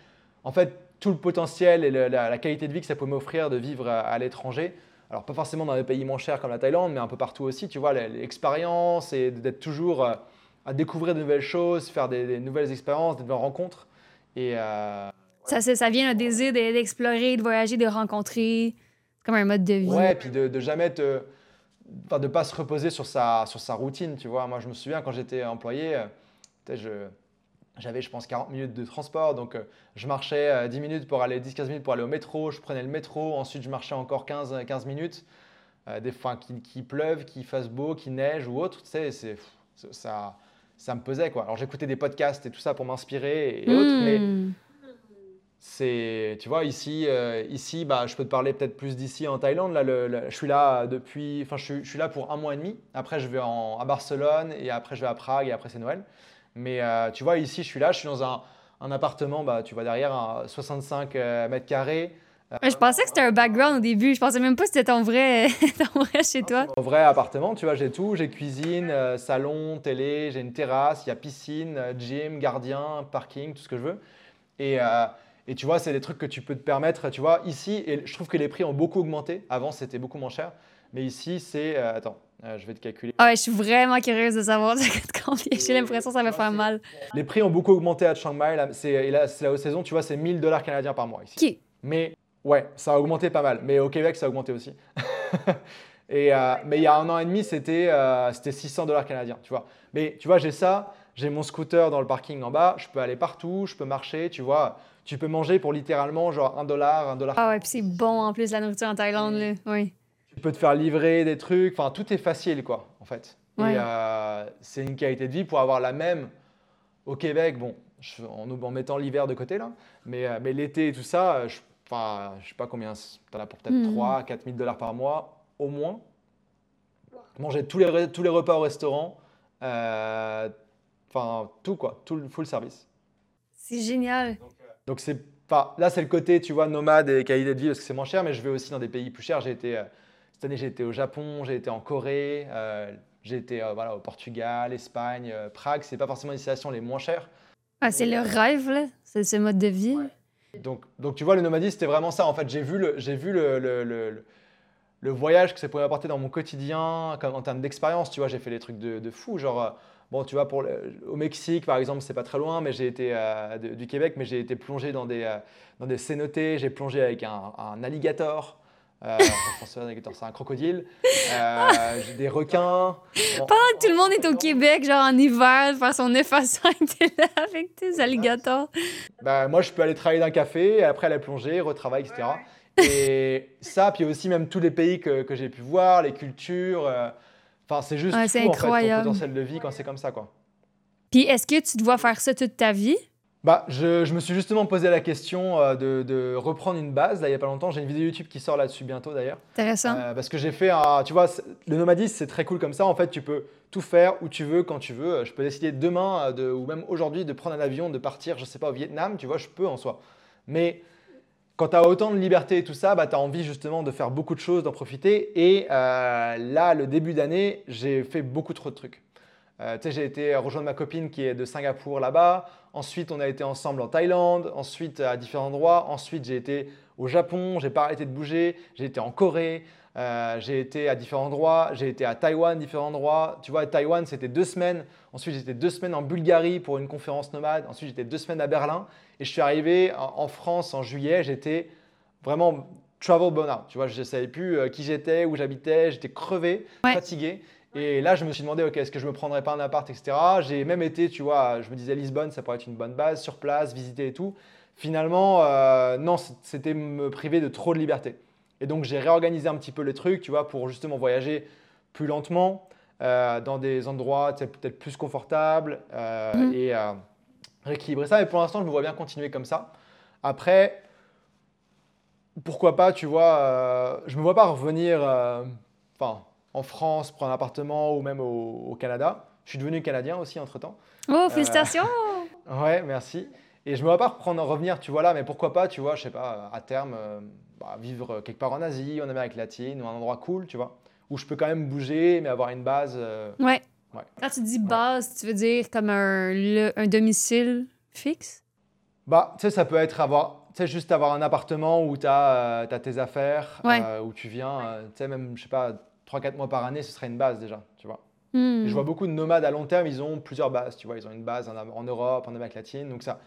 en fait, tout le potentiel et la, qualité de vie que ça pouvait m'offrir de vivre à, l'étranger. Alors pas forcément dans des pays moins chers comme la Thaïlande, mais un peu partout aussi, tu vois, l'expérience et d'être toujours à découvrir de nouvelles choses, faire des, nouvelles expériences, des nouvelles rencontres. Et, euh, ça, ça vient le désir d'explorer, de voyager, de rencontrer, comme un mode de vie. Ouais, puis de, de jamais te. Enfin, de pas se reposer sur sa, sur sa routine, tu vois. Moi, je me souviens quand j'étais employé, euh, j'avais, je pense, 40 minutes de transport. Donc, euh, je marchais 10 minutes pour aller, 10-15 minutes pour aller au métro. Je prenais le métro. Ensuite, je marchais encore 15, 15 minutes. des fois, qu'il qui pleuve, qu'il fasse beau, qu'il neige ou autre. Tu sais, c'est, ça, ça me pesait quoi. Alors j'écoutais des podcasts et tout ça pour m'inspirer et, autres, hmm. C'est, tu vois, ici, euh, ici, bah, je peux te parler peut-être plus d'ici en Thaïlande. Là, je suis là depuis, enfin, je, suis là pour un mois et demi. Après, je vais en, à Barcelone et après, je vais à Prague et après, c'est Noël. Mais euh, tu vois, ici, je suis là, je suis dans un, un appartement, bah, tu vois derrière, à 65 euh, mètres carrés je pensais que c'était un background au début. Je pensais même pas que c'était ton vrai, ton vrai chez toi. Mon vrai appartement, tu vois, j'ai tout. J'ai cuisine, euh, salon, télé, j'ai une terrasse, il y a piscine, gym, gardien, parking, tout ce que je veux. Et, euh, et tu vois, c'est des trucs que tu peux te permettre, tu vois, ici. Et je trouve que les prix ont beaucoup augmenté. Avant, c'était beaucoup moins cher. Mais ici, c'est. attends, je vais te calculer. Ah ouais, je suis vraiment curieuse de savoir combien. J'ai l'impression que ça va faire mal. Les prix ont beaucoup augmenté à Chiang Mai. C'est la haute saison, tu vois, c'est 1000 dollars canadiens par mois ici. Qui Mais ouais, ça a augmenté pas mal. Mais au Québec, ça a augmenté aussi. et, mais il y a un an et demi, c'était 600 dollars canadiens, tu vois. Mais tu vois, j'ai ça, j'ai mon scooter dans le parking en bas, je peux aller partout, je peux marcher, tu vois. Tu peux manger pour littéralement genre un dollar, un dollar. Ah ouais, puis c'est bon en plus la nourriture en Thaïlande, là. oui. Tu peux te faire livrer des trucs, enfin tout est facile quoi, en fait. Et euh, c'est une qualité de vie pour avoir la même au Québec, bon, en, en, mettant l'hiver de côté là, mais, euh, mais l'été et tout ça, je, enfin, je sais pas combien, tu en as pour peut-être 3 4 000 dollars par mois au moins. Manger tous les, tous les repas au restaurant, euh, enfin tout quoi, tout le full service. C'est génial. Donc, c'est Enfin, là, c'est le côté, tu vois, nomade et qualité de vie parce que c'est moins cher, mais je vais aussi dans des pays plus chers. J'ai été, cette année, j'ai été au Japon, j'ai été en Corée, euh, j'ai été euh, voilà, au Portugal, Espagne, euh, Prague. C'est pas forcément les destinations les moins chères. Ah, c'est le rêve, là. C'est ce mode de vie. Donc, donc, tu vois, le nomadisme, c'était vraiment ça. En fait, j'ai vu le, j'ai vu le, le, le, le, voyage que ça pouvait apporter dans mon quotidien, comme en termes d'expérience. Tu vois, j'ai fait des trucs de, de fou. Genre, bon, tu vois, pour au Mexique, par exemple, c'est pas très loin, mais j'ai été du Québec, mais j'ai été plongé dans des, dans des cénotés. J'ai plongé avec un, un alligator. Euh, c'est un crocodile. Euh, j'ai des requins. Pendant que tout le monde est au Québec, genre en hiver, faire son 9 à 5, t'es là avec tes alligators. Bah, moi, je peux aller travailler dans un café, après aller plonger, retravailler, etc. Et ça, puis aussi même tous les pays que, que j'ai pu voir, les cultures. Enfin, c'est juste ouais, fou, en fait, ton potentiel de vie quand c'est comme ça, quoi. Puis est-ce que tu dois faire ça toute ta vie? bah, je, je, me suis justement posé la question euh, de, de, reprendre une base. Là, il n'y a pas longtemps, j'ai une vidéo YouTube qui sort là-dessus bientôt d'ailleurs. Intéressant. Euh, parce que j'ai fait un. Tu vois, le nomadisme, c'est très cool comme ça. En fait, tu peux tout faire où tu veux, quand tu veux. Je peux décider demain euh, de, ou même aujourd'hui de prendre un avion, de partir, je sais pas, au Vietnam. Tu vois, je peux en soi. Mais quand tu as autant de liberté et tout ça, bah, tu as envie justement de faire beaucoup de choses, d'en profiter. Et là, le début d'année, j'ai fait beaucoup trop de trucs. Euh, j'ai été rejoindre ma copine qui est de Singapour là-bas. Ensuite, on a été ensemble en Thaïlande. Ensuite, à différents endroits. Ensuite, j'ai été au Japon. J'ai pas arrêté de bouger. J'ai été en Corée. Euh, j'ai été à différents endroits. J'ai été à Taïwan, différents endroits. Tu vois, à Taïwan, c'était deux semaines. Ensuite, j'étais deux semaines en Bulgarie pour une conférence nomade. Ensuite, j'étais deux semaines à Berlin. Et je suis arrivé en, France en juillet. J'étais vraiment travel burnout. Tu vois, je ne savais plus euh, qui j'étais, où j'habitais. J'étais crevé, fatigué. Et là, je me suis demandé, ok, est-ce que je me prendrais pas un appart, etc. J'ai même été, tu vois, je me disais Lisbonne, ça pourrait être une bonne base, sur place, visiter et tout. Finalement, euh, non, c'était me priver de trop de liberté. Et donc, j'ai réorganisé un petit peu les trucs, tu vois, pour justement voyager plus lentement, euh, dans des endroits peut-être plus confortables euh, mhm. et rééquilibrer ça. Mais pour l'instant, je me vois bien continuer comme ça. Après, pourquoi pas, tu vois, je me vois pas revenir, enfin, en France, prendre un appartement ou même au, Canada. Je suis devenu canadien aussi entre-temps. Oh, euh, félicitations Ouais, merci. Et je me vois pas reprendre, revenir, tu vois là, mais pourquoi pas, tu vois, je sais pas, à terme, euh, bah, vivre quelque part en Asie, en Amérique latine, ou un endroit cool, tu vois, où je peux quand même bouger, mais avoir une base. Euh, ouais. ouais. Quand tu dis base, tu veux dire comme un, un domicile fixe? Bah, tu sais, ça peut être avoir, tu sais, juste avoir un appartement où tu as, as, tes affaires, où tu viens, tu sais, même, je sais pas, 3-4 mois par année, ce serait une base déjà, tu vois. Hmm. je vois beaucoup de nomades à long terme, ils ont plusieurs bases, tu vois. Ils ont une base en, Europe, en Amérique latine. Donc ça,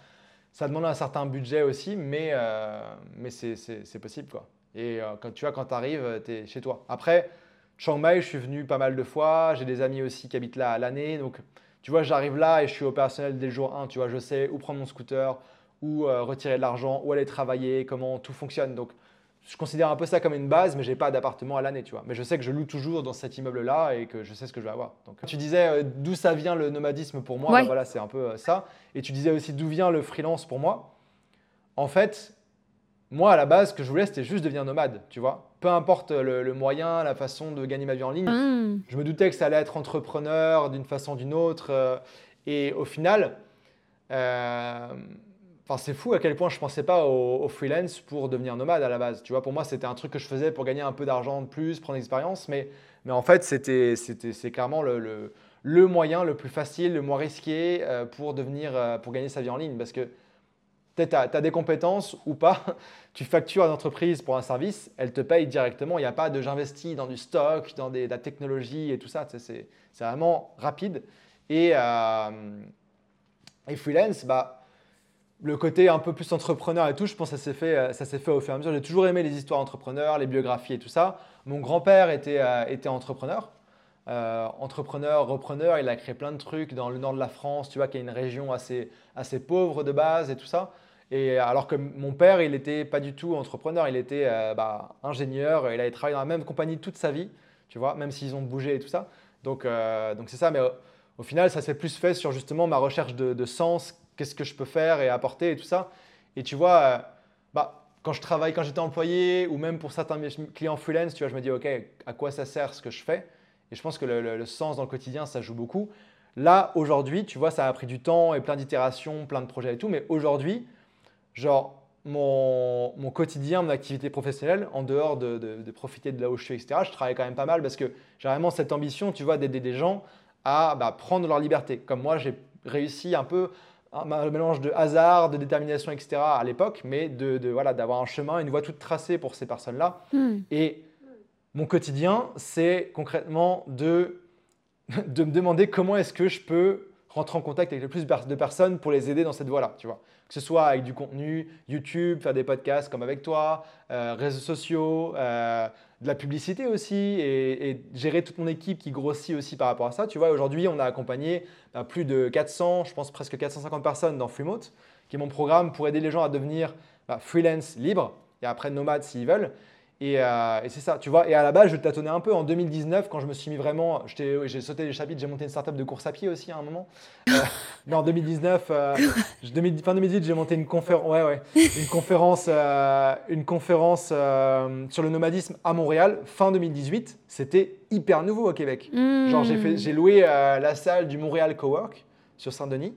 ça demande un certain budget aussi, mais, euh, mais c'est possible, quoi. Et euh, quand, tu vois, quand arrives, tu es chez toi. Après, Chiang Mai, je suis venu pas mal de fois. J'ai des amis aussi qui habitent là à l'année. Donc, tu vois, j'arrive là et je suis opérationnel dès le jour 1. Tu vois, je sais où prendre mon scooter, où euh, retirer de l'argent, où aller travailler, comment tout fonctionne. Donc, je considère un peu ça comme une base, mais j'ai pas d'appartement à l'année, tu vois. Mais je sais que je loue toujours dans cet immeuble-là et que je sais ce que je vais avoir. Donc, tu disais euh, d'où ça vient le nomadisme pour moi, ben voilà, c'est un peu euh, ça. Et tu disais aussi d'où vient le freelance pour moi. En fait, moi à la base, ce que je voulais, c'était juste devenir nomade, tu vois. Peu importe le, moyen, la façon de gagner ma vie en ligne. Mmh. Je me doutais que ça allait être entrepreneur d'une façon ou d'une autre. Euh, et au final, c'est fou à quel point je pensais pas au, freelance pour devenir nomade à la base. Tu vois, pour moi, c'était un truc que je faisais pour gagner un peu d'argent de plus, prendre l'expérience. Mais, mais en fait, c'était, c'était, c'est clairement le, le, moyen le plus facile, le moins risqué euh, pour, devenir, euh, pour gagner sa vie en ligne. Parce que Tu as, des compétences ou pas, tu factures à une entreprise pour un service, elle te paye directement. Il n'y a pas de j'investis dans du stock, dans des, de la technologie et tout ça. C'est vraiment rapide. Et, euh, et freelance, bah, le côté un peu plus entrepreneur et tout, je pense que ça s'est fait, ça fait au fur et à mesure. J'ai toujours aimé les histoires entrepreneurs, les biographies et tout ça. Mon grand-père était, euh, était entrepreneur. Euh, entrepreneur, repreneur, il a créé plein de trucs dans le nord de la France, tu vois, qui est une région assez, assez pauvre de base et tout ça. Et alors que mon père, il n'était pas du tout entrepreneur, il était euh, bah, ingénieur, il avait travaillé dans la même compagnie toute sa vie, tu vois, même s'ils ont bougé et tout ça. Donc euh, donc c'est ça, mais au, final, ça s'est plus fait sur justement ma recherche de, sens, qu'est-ce que je peux faire et apporter et tout ça. Et tu vois, bah, quand je travaille, quand j'étais employé, ou même pour certains clients freelance, tu vois, je me dis, OK, à quoi ça sert ce que je fais? Et je pense que le, sens dans le quotidien, ça joue beaucoup. Là, aujourd'hui, tu vois, ça a pris du temps et plein d'itérations, plein de projets et tout. Mais aujourd'hui, genre, mon, mon, quotidien, mon activité professionnelle, en dehors de, de, profiter de là où je suis, etc., je travaille quand même pas mal parce que j'ai vraiment cette ambition, tu vois, d'aider des gens à bah, prendre leur liberté. Comme moi, j'ai réussi un peu un mélange de hasard, de détermination, etc. à l'époque, mais de, de voilà, d'avoir un chemin, une voie toute tracée pour ces personnes-là. Hmm. Et mon quotidien, c'est concrètement de, de me demander comment est-ce que je peux rentrer en contact avec le plus de personnes pour les aider dans cette voie-là, tu vois. Que ce soit avec du contenu, YouTube, faire des podcasts comme avec toi, euh, réseaux sociaux, euh, de la publicité aussi, et, gérer toute mon équipe qui grossit aussi par rapport à ça. Tu vois, aujourd'hui, on a accompagné bah, plus de 400, je pense presque 450 personnes dans Freemote, qui est mon programme pour aider les gens à devenir bah, freelance libre et après nomades s'ils veulent. Euh, et, c'est ça, tu vois. Et à la base, je tâtonnais un peu en 2019 quand je me suis mis vraiment. J'ai sauté les chapitres, j'ai monté une startup de course à pied aussi à un moment. Euh, mais en 2019, euh, fin 2018, j'ai monté une conférence, ouais, ouais, une conférence, une conférence sur le nomadisme à Montréal. Fin 2018, c'était hyper nouveau au Québec. Genre, j'ai loué la salle du Montréal Cowork sur Saint-Denis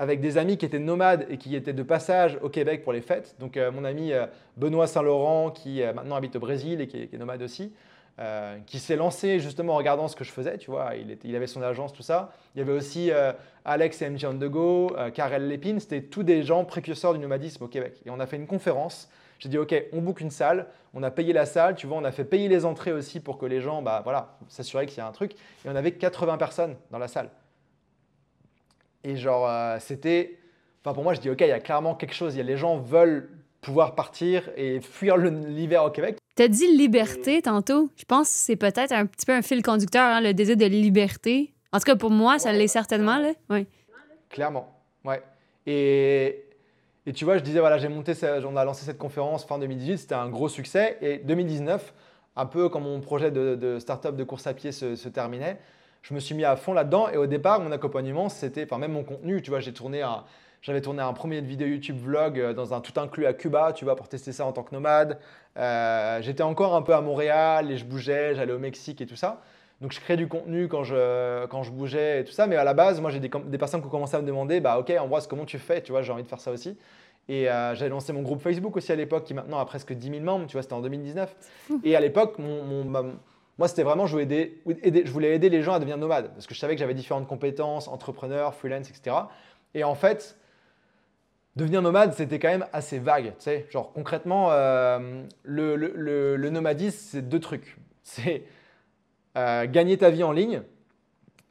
avec des amis qui étaient nomades et qui étaient de passage au Québec pour les fêtes. Donc euh, mon ami euh, Benoît Saint-Laurent, qui euh, maintenant habite au Brésil et qui est, nomade aussi, qui s'est lancé justement en regardant ce que je faisais, tu vois, il, avait son agence, tout ça. Il y avait aussi Alex et MJ on the go, Karel Lépine, c'était tous des gens précurseurs du nomadisme au Québec. Et on a fait une conférence. J'ai dit, OK, on book une salle, on a payé la salle, tu vois, on a fait payer les entrées aussi pour que les gens, bah voilà, s'assuraient qu'il y a un truc. Et on avait 80 personnes dans la salle. Et genre, euh, c'était. Enfin, pour moi, je dis, OK, il y a clairement quelque chose. Il y a, les gens veulent pouvoir partir et fuir l'hiver au Québec. Tu as dit liberté tantôt. Je pense que c'est peut-être un petit peu un fil conducteur, hein, le désir de liberté. En tout cas, pour moi, ça l'est certainement. Là. Ouais. Clairement, ouais. Et, et tu vois, je disais, voilà, j'ai monté, on a lancé cette conférence fin 2018, c'était un gros succès. Et 2019, un peu quand mon projet de, de start-up de course à pied se, se terminait, je me suis mis à fond là-dedans. Et au départ, mon accompagnement, c'était, enfin même mon contenu, tu vois, j'ai tourné un, j'avais tourné un premier vidéo YouTube vlog euh, dans un tout inclus à Cuba, tu vois, pour tester ça en tant que nomade. Euh, j'étais encore un peu à Montréal et je bougeais, j'allais au Mexique et tout ça. Donc je créais du contenu quand je, quand je bougeais et tout ça. Mais à la base, moi j'ai des, des, personnes qui ont commencé à me demander, bah ok, Ambroise, comment tu fais? Tu vois, j'ai envie de faire ça aussi. Et euh, j'avais lancé mon groupe Facebook aussi à l'époque, qui maintenant a presque 10 000 membres, tu vois, c'était en 2019. Et à l'époque, mon, mon, moi, c'était vraiment, je voulais aider, les gens à devenir nomades parce que je savais que j'avais différentes compétences, entrepreneur, freelance, etc. Et en fait, devenir nomade, c'était quand même assez vague. Tu sais, genre concrètement, euh, le, nomadisme, c'est deux trucs. C'est euh, gagner ta vie en ligne.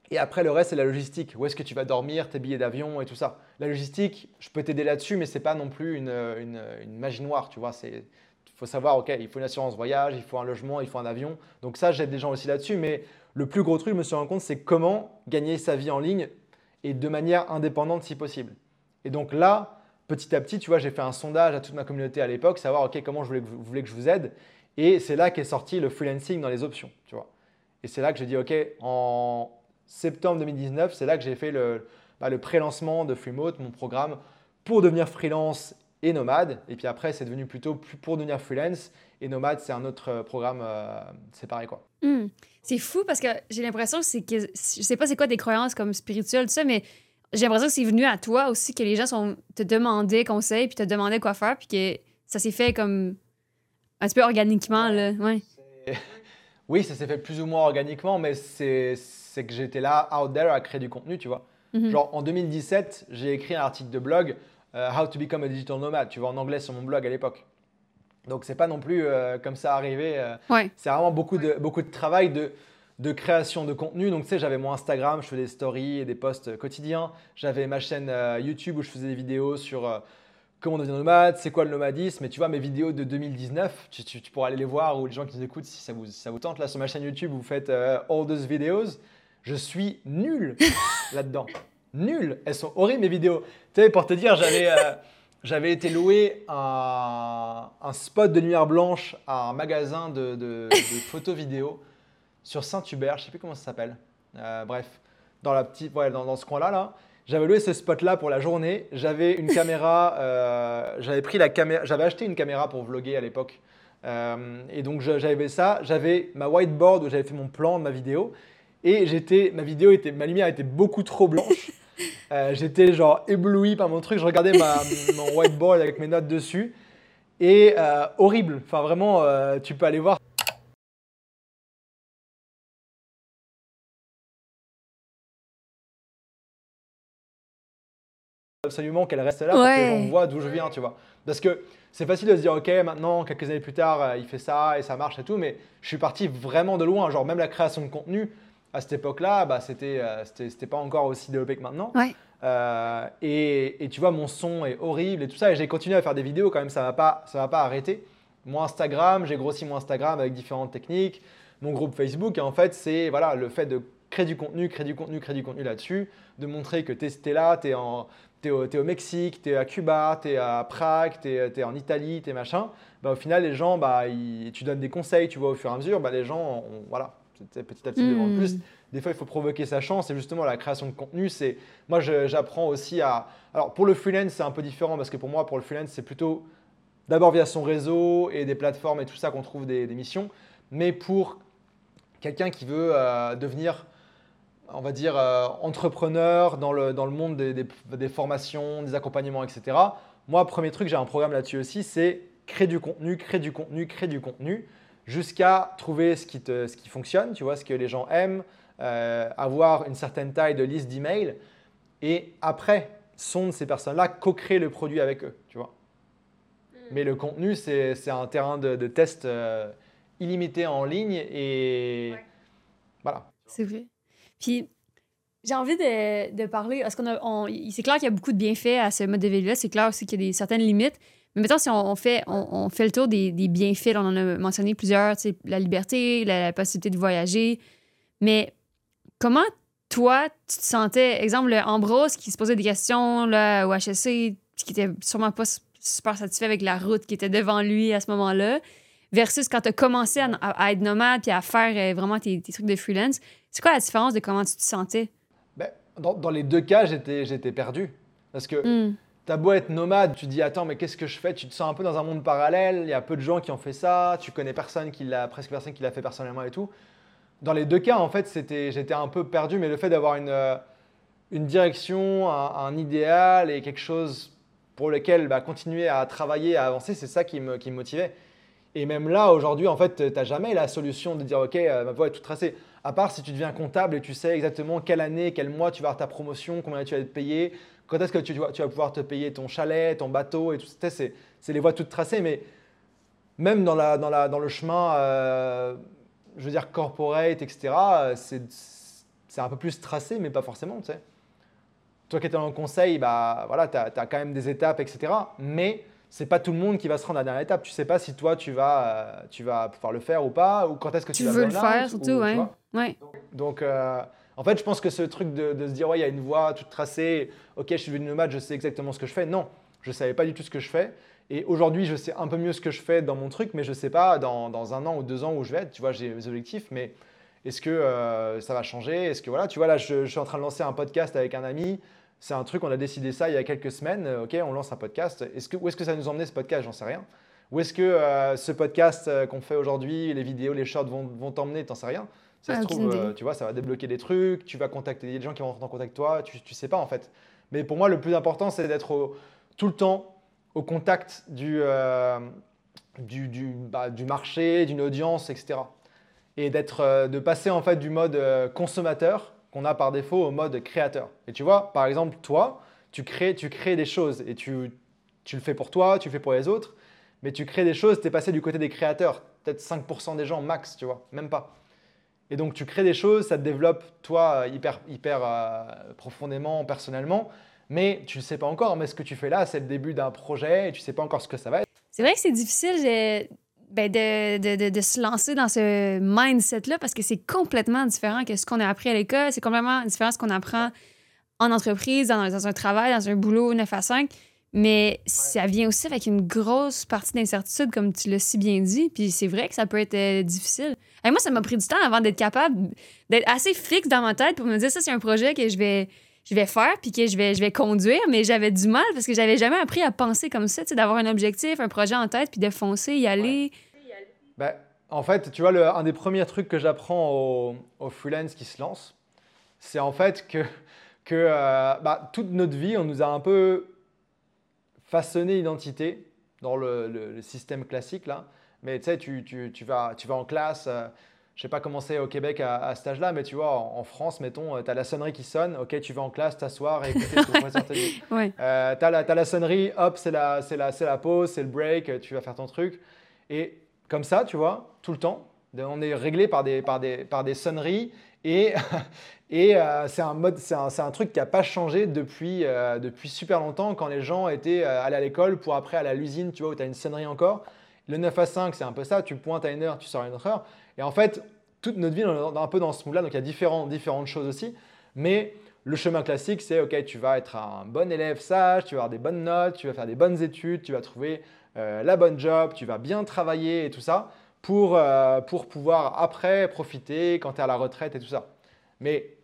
Et après, le reste, c'est la logistique. Où est-ce que tu vas dormir, tes billets d'avion et tout ça. La logistique, je peux t'aider là-dessus, mais ce n'est pas non plus une, une, magie noire, tu vois. C'est faut savoir, OK, il faut une assurance voyage, il faut un logement, il faut un avion. Donc ça, j'aide des gens aussi là-dessus. Mais le plus gros truc, je me suis rendu compte, c'est comment gagner sa vie en ligne et de manière indépendante si possible. Et donc là, petit à petit, tu vois, j'ai fait un sondage à toute ma communauté à l'époque, savoir, OK, comment je voulais que vous, voulez que je vous aide. Et c'est là qu'est sorti le freelancing dans les options, tu vois. Et c'est là que j'ai dit, OK, en septembre 2019, c'est là que j'ai fait le, bah, le pré-lancement de Freemote, mon programme pour devenir freelance et Nomade. Et puis après, c'est devenu plutôt pour devenir freelance. Et Nomade, c'est un autre euh, programme euh, séparé. quoi. Hmm. C'est fou parce que j'ai l'impression c'est que je sais pas c'est quoi des croyances comme spirituelles, tout ça, mais j'ai l'impression que c'est venu à toi aussi que les gens sont, te demandaient conseil puis te demandaient quoi faire puis que ça s'est fait comme un petit peu organiquement. Là. Ouais. Oui, ça s'est fait plus ou moins organiquement, mais c'est que j'étais là, out there, à créer du contenu, tu vois. Mm-hmm. Genre en 2017, j'ai écrit un article de blog How to become a digital nomad, tu vois, en anglais sur mon blog à l'époque. Donc c'est pas non plus comme ça arrivé. C'est vraiment beaucoup de, beaucoup de travail de, de création de contenu. Donc tu sais, j'avais mon Instagram, je faisais des stories et des posts quotidiens. J'avais ma chaîne YouTube où je faisais des vidéos sur comment devenir nomade, c'est quoi le nomadisme. Et tu vois, mes vidéos de 2019, tu, tu, pourras aller les voir ou les gens qui nous écoutent, si ça vous, ça vous tente, là sur ma chaîne YouTube, vous faites euh, all those videos. Je suis nul là-dedans. Nul. Elles sont horribles, mes vidéos. Tu sais, pour te dire, j'avais. Euh, j'avais été louer un, un, spot de lumière blanche à un magasin de, de, photos vidéo sur Saint-Hubert, je sais plus comment ça s'appelle. Euh, bref, dans, la petite, ouais, dans, dans ce coin-là. Là. J'avais loué ce spot-là pour la journée. J'avais une caméra, euh, j'avais pris la caméra, j'avais acheté une caméra pour vlogger à l'époque. Euh, et donc j'avais ça, j'avais ma whiteboard où j'avais fait mon plan de ma vidéo. Et j'étais, ma vidéo était, ma lumière était beaucoup trop blanche. Euh, j'étais genre ébloui par mon truc. Je regardais ma, mon whiteboard avec mes notes dessus. Et horrible. Enfin vraiment, tu peux aller voir absolument qu'elle reste là pour que gens voient d'où je viens, tu vois. Parce que c'est facile de se dire, ok, maintenant, quelques années plus tard, euh, il fait ça et ça marche et tout, mais je suis parti vraiment de loin. Genre, même la création de contenu, à cette époque-là, bah, c'était euh, c'était pas encore aussi développé que maintenant. Euh, et, et, tu vois, mon son est horrible et tout ça. Et j'ai continué à faire des vidéos quand même, ça ne va, pas, ça va pas arrêter. Mon Instagram, j'ai grossi mon Instagram avec différentes techniques. Mon groupe Facebook, et en fait, c'est voilà, le fait de créer du contenu, créer du contenu, créer du contenu là-dessus, de montrer que tu es, là, tu es au Mexique, tu es à Cuba, tu es à Prague, tu es, en Italie, tu es machin, bah, au final, les gens, bah, tu donnes des conseils, tu vois, au fur et à mesure, bah, les gens, voilà, petit à petit, en hmm. plus. Des fois, il faut provoquer sa chance et justement, la création de contenu, c'est. Moi, j'apprends aussi à. Alors, pour le freelance, c'est un peu différent parce que pour moi, pour le freelance, c'est plutôt d'abord via son réseau et des plateformes et tout ça qu'on trouve des, missions. Mais pour quelqu'un qui veut euh, devenir on va dire, euh, entrepreneur dans le, dans le monde des, formations, des accompagnements, etc. Moi, premier truc, j'ai un programme là-dessus aussi, c'est créer du contenu, créer du contenu, créer du contenu, jusqu'à trouver ce qui, te, ce qui fonctionne, tu vois, ce que les gens aiment, euh, avoir une certaine taille de liste d'emails, et après, sont de ces personnes-là, co-créer le produit avec eux, tu vois. Hmm. Mais le contenu, c'est un terrain de, test euh, illimité en ligne, et voilà. C'est vrai. Puis, j'ai envie de, de, parler, parce qu'on a, c'est clair qu'il y a beaucoup de bienfaits à ce mode de vie-là, c'est clair aussi qu'il y a des, certaines limites. Mais mettons, si on, fait, on, fait le tour des, des, bienfaits, on en a mentionné plusieurs, la liberté, la, possibilité de voyager. Mais comment toi, tu te sentais, exemple, Ambrose qui se posait des questions là, au HSC, qui était sûrement pas super satisfait avec la route qui était devant lui à ce moment-là, versus quand tu as commencé à, être nomade et à faire euh, vraiment tes, tes trucs de freelance. C'est quoi la différence de comment tu te sentais? Ben, dans, les deux cas, j'étais perdu. Parce que mm. Tu as beau être nomade, tu te dis attends, mais qu'est-ce que je fais? Tu te sens un peu dans un monde parallèle, il y a peu de gens qui ont fait ça, tu connais personne qui l'a, presque personne qui l'a fait personnellement et tout. Dans les deux cas, en fait, j'étais un peu perdu, mais le fait d'avoir une, euh, une direction, un, idéal et quelque chose pour lequel bah, continuer à travailler, à avancer, c'est ça qui me, qui me motivait. Et même là, aujourd'hui, en fait, tu n'as jamais la solution de dire, OK, euh, ma voie est toute tracée. À part si tu deviens comptable et tu sais exactement quelle année, quel mois tu vas avoir ta promotion, combien tu vas être payé, quand est-ce que tu, tu, vas pouvoir te payer ton chalet, ton bateau et tout. C'est, c'est les voies toutes tracées, mais même dans, la, dans, la, dans le chemin, euh, je veux dire, corporate, etc., c'est, c'est un peu plus tracé, mais pas forcément, tu sais. Toi qui dans le conseil, bah, voilà, tu as, quand même des étapes, etc. Mais c'est pas tout le monde qui va se rendre à la dernière étape. Tu sais pas si toi tu vas, euh, tu vas pouvoir le faire ou pas, ou quand est-ce que tu, tu veux le faire, surtout, ouais. ouais. Donc, euh, en fait, je pense que ce truc de, se dire, ouais, il y a une voie toute tracée, ok, je suis devenu nomade, je sais exactement ce que je fais. Non, je savais pas du tout ce que je fais. Et aujourd'hui, je sais un peu mieux ce que je fais dans mon truc, mais je sais pas dans, dans un an ou deux ans où je vais être. Tu vois, j'ai des objectifs, mais est-ce que euh, ça va changer? Est-ce que voilà, tu vois, là, je, suis en train de lancer un podcast avec un ami. C'est un truc, on a décidé ça il y a quelques semaines. Euh, ok, on lance un podcast. Est-ce que, où est-ce que ça nous emmener ce podcast? J'en sais rien. Où est-ce que euh, ce podcast qu'on fait aujourd'hui, les vidéos, les shorts vont, vont t'emmener? T'en sais rien. Ça se ah, trouve, tu vois, ça va débloquer des trucs. Tu vas contacter des gens qui vont rentrer en contact avec toi. Tu, tu sais pas en fait. Mais pour moi, le plus important, c'est d'être tout le temps au contact du, du, du, bah, du, marché, d'une audience, etc. Et d'être, de passer en fait du mode consommateur qu'on a par défaut au mode créateur. Et tu vois, par exemple, toi, tu crées, tu crées des choses et tu, tu le fais pour toi, tu le fais pour les autres, mais tu crées des choses, tu es passé du côté des créateurs, peut-être 5% des gens max, tu vois, même pas. Et donc tu crées des choses, ça te développe toi hyper, hyper euh, profondément, personnellement, mais tu ne sais pas encore. Mais ce que tu fais là, c'est le début d'un projet et tu ne sais pas encore ce que ça va être. C'est vrai que c'est difficile ben, de, de, de, se lancer dans ce mindset-là parce que c'est complètement différent que ce qu'on a appris à l'école. C'est complètement différent de ce qu'on apprend en entreprise, dans, dans, un travail, dans un boulot 9 à 5. Mais ça vient aussi avec une grosse partie d'incertitude, comme tu l'as si bien dit. Puis c'est vrai que ça peut être euh, difficile. Et moi, ça m'a pris du temps avant d'être capable d'être assez fixe dans ma tête pour me dire ça, c'est un projet que je vais, je vais faire puis que je vais, je vais conduire. Mais j'avais du mal parce que j'avais jamais appris à penser comme ça, d'avoir un objectif, un projet en tête, puis de foncer, y aller. Ben, en fait, tu vois, le, un des premiers trucs que j'apprends aux au freelance qui se lancent, c'est en fait que, que euh, bah, toute notre vie, on nous a un peu façonner l'identité dans le, système classique là. Mais tu sais, tu, tu, vas, tu vas en classe, je euh, je sais pas comment c'est au Québec à, à cet âge-là, mais tu vois, en, France, mettons, euh, tu as la sonnerie qui sonne, ok, tu vas en classe, t'asseoir et écouter ce que le professeur te dit. ouais. Euh, tu as, la sonnerie, hop, c'est la, la, la pause, c'est le break, tu vas faire ton truc. Et comme ça, tu vois, tout le temps, on est réglé par des, par des, par des sonneries et, et euh, c'est un, un, un, truc qui n'a pas changé depuis, euh, depuis super longtemps quand les gens étaient euh, allés à l'école pour après aller à l'usine, tu vois, où tu as une sonnerie encore. Le 9 à 5, c'est un peu ça, tu pointes à une heure, tu sors à une autre heure. Et en fait, toute notre vie, on est un peu dans ce mood-là, donc il y a différents, différentes choses aussi. Mais le chemin classique, c'est OK, tu vas être un bon élève sage, tu vas avoir des bonnes notes, tu vas faire des bonnes études, tu vas trouver la bonne job, tu vas bien travailler et tout ça pour, pour pouvoir après profiter quand tu es à la retraite et tout ça. Mais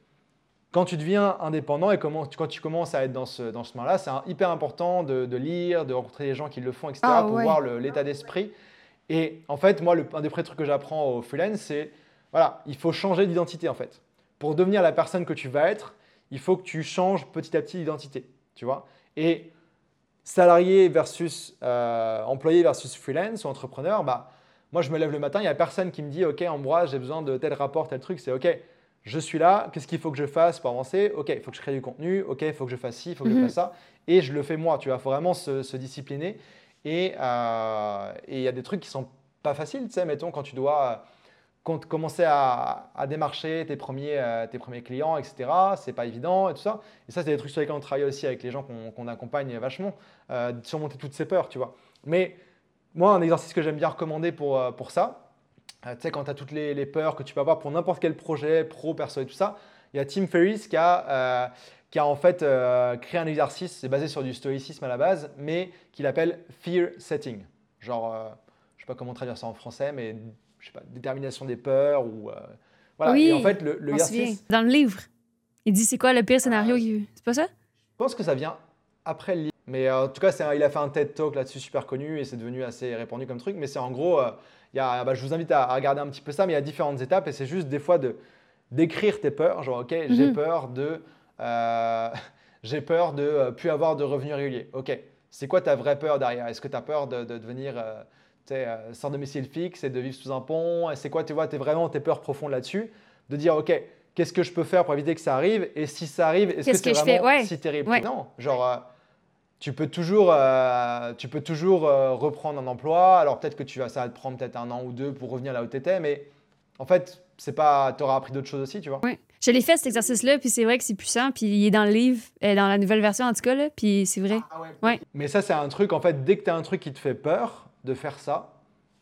quand tu deviens indépendant et quand tu commences à être dans ce, dans ce là c'est hyper important de, lire, de rencontrer des gens qui le font, etc., ah, pour voir l'état d'esprit. Et en fait, moi, le, un des premiers trucs que j'apprends au freelance, c'est voilà, il faut changer d'identité en fait. Pour devenir la personne que tu vas être, il faut que tu changes petit à petit d'identité, tu vois. Et salarié versus euh, employé versus freelance ou entrepreneur, bah, moi, je me lève le matin, il n'y a personne qui me dit, OK, Ambroise, j'ai besoin de tel rapport, tel truc. C'est OK, je suis là, qu'est-ce qu'il faut que je fasse pour avancer? Ok, il faut que je crée du contenu, ok, il faut que je fasse ci, il faut que je mhm. fasse ça, et je le fais moi, tu vois, il faut vraiment se, discipliner. Euh, et il y a des trucs qui sont pas faciles, tu sais, mettons, quand tu dois commencer à, démarcher tes premiers, euh, tes premiers clients, etc., c'est pas évident et tout ça. Et ça, c'est des trucs sur lesquels on travaille aussi avec les gens qu'on accompagne vachement, euh, surmonter toutes ces peurs, tu vois. Mais moi, un exercice que j'aime bien recommander pour, pour ça, euh, tu sais, quand tu as toutes les, peurs que tu peux avoir pour n'importe quel projet, pro, perso et tout ça, il y a Tim Ferriss qui a, euh, qui a en fait euh, créé un exercice, c'est basé sur du stoïcisme à la base, mais qu'il appelle fear setting. Genre, je sais pas comment traduire ça en français, mais je sais pas, détermination des peurs ou. voilà. Oui, et en fait, le, Dans le livre, il dit c'est quoi le pire scénario C'est pas ça? Je pense que ça vient après le livre. Mais en tout cas, il a fait un TED Talk là-dessus super connu et c'est devenu assez répandu comme truc. Mais c'est en gros, bah, je vous invite à, regarder un petit peu ça, mais il y a différentes étapes et c'est juste des fois de d'écrire tes peurs. Genre, ok, j'ai mhm. peur de, euh, j'ai peur de euh, plus avoir de revenus réguliers. Ok, c'est quoi ta vraie peur derrière? Est-ce que tu as peur de, devenir euh, sans domicile fixe et de vivre sous un pont? C'est quoi, tu vois, es vraiment tes peurs profondes là-dessus? De dire, ok, qu'est-ce que je peux faire pour éviter que ça arrive? Et si ça arrive, est-ce que c'est vraiment si terrible Non, genre tu peux toujours, euh, tu peux toujours euh, reprendre un emploi. Alors peut-être que tu vas, ça va te prendre peut-être un an ou deux pour revenir là où tu étais, mais en fait, c'est pas, tu auras appris d'autres choses aussi, tu vois. Oui. Je l'ai fait cet exercice-là, puis c'est vrai que c'est puissant, puis il est dans le livre, euh, dans la nouvelle version en tout cas, là, puis c'est vrai. Ah, ouais. Mais ça, c'est un truc, en fait, dès que tu as un truc qui te fait peur de faire ça,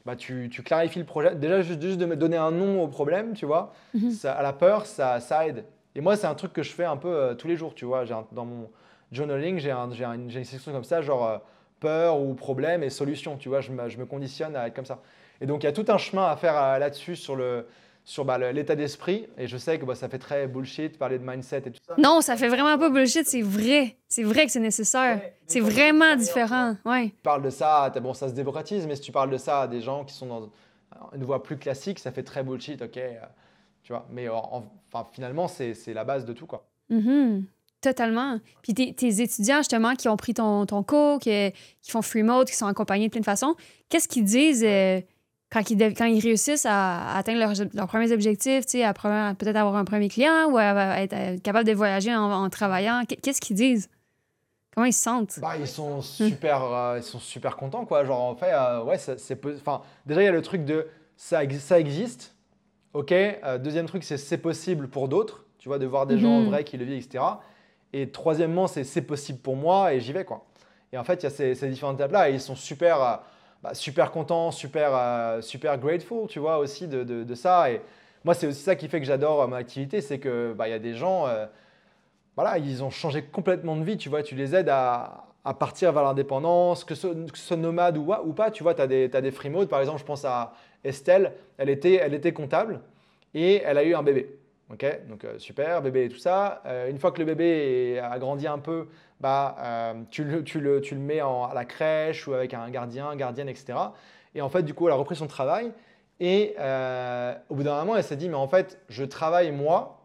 bah, tu, tu clarifies le projet. Déjà, juste, juste, de me donner un nom au problème, tu vois, mhm. ça, à la peur, ça, ça aide. Et moi, c'est un truc que je fais un peu tous les jours, tu vois. Dans mon, journaling, j'ai un, une, une, section comme ça, genre euh, peur ou problème et solution. Tu vois, je me, je me, conditionne à être comme ça. Et donc, il y a tout un chemin à faire euh, là-dessus sur le sur bah, l'état d'esprit. Et je sais que bah, ça fait très bullshit parler de mindset et tout ça. Non, ça fait vraiment pas bullshit, c'est vrai. C'est vrai que c'est nécessaire. c'est vraiment différent. Ouais. Tu parles de ça, bon, ça se démocratise, mais si tu parles de ça à des gens qui sont dans une voie plus classique, ça fait très bullshit, ok. Euh, tu vois, mais finalement, c'est la base de tout, quoi. Mm Totalement. Puis tes, étudiants, justement, qui ont pris ton, ton cours, qui, qui, font free mode, qui sont accompagnés de plein de façons, qu'est-ce qu'ils disent euh, quand, ils, quand ils réussissent à, atteindre leurs, premiers objectifs, à peut-être avoir un premier client ou à, être capable de voyager en, travaillant? Qu'est-ce qu'ils disent? Comment ils se sentent? Bah, ils sont super, euh, ils sont super contents quoi. Genre en fait, euh, ouais, c'est, enfin, déjà il y a le truc de ça, ça existe, ok. Euh, deuxième truc, c'est c'est possible pour d'autres, tu vois, de voir des gens en Mhm. vrai qui le vivent, etc. Et troisièmement, c'est possible pour moi et j'y vais quoi. Et en fait, il y a ces, différentes étapes là et ils sont super, euh, bah, super contents, super, euh, super grateful, tu vois aussi de, ça. Et moi, c'est aussi ça qui fait que j'adore euh, mon activité, c'est que bah, y a des gens. voilà, ils ont changé complètement de vie, tu vois, tu les aides à, partir vers l'indépendance, que ce, soit nomade ou, pas, tu vois, tu as des, des free modes, par exemple, je pense à Estelle, elle était, elle était comptable et elle a eu un bébé, ok, donc euh, super, bébé et tout ça, Euh, une fois que le bébé a grandi un peu, bah, euh, tu, le, mets à la crèche ou avec un gardien, gardienne, etc. Et en fait, du coup, elle a repris son travail et au bout d'un moment, elle s'est dit, mais en fait, je travaille moi,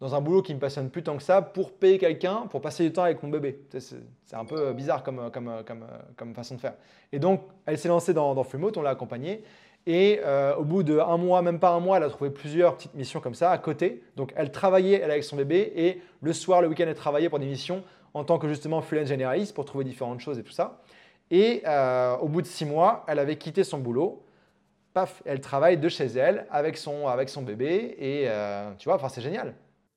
dans un boulot qui me passionne plus tant que ça pour payer quelqu'un pour passer du temps avec mon bébé. C'est un peu bizarre comme, façon de faire. Et donc, elle s'est lancée dans, dans on l'a accompagnée. Et euh, au bout d'un mois, même pas un mois, elle a trouvé plusieurs petites missions comme ça à côté. Donc, elle travaillait, elle, avec son bébé. Et le soir, le week-end, elle travaillait pour des missions en tant que justement freelance généraliste pour trouver différentes choses et tout ça. Et euh, au bout de six mois, elle avait quitté son boulot. Paf, elle travaille de chez elle avec son, avec son bébé. Et euh, tu vois, enfin, c'est génial.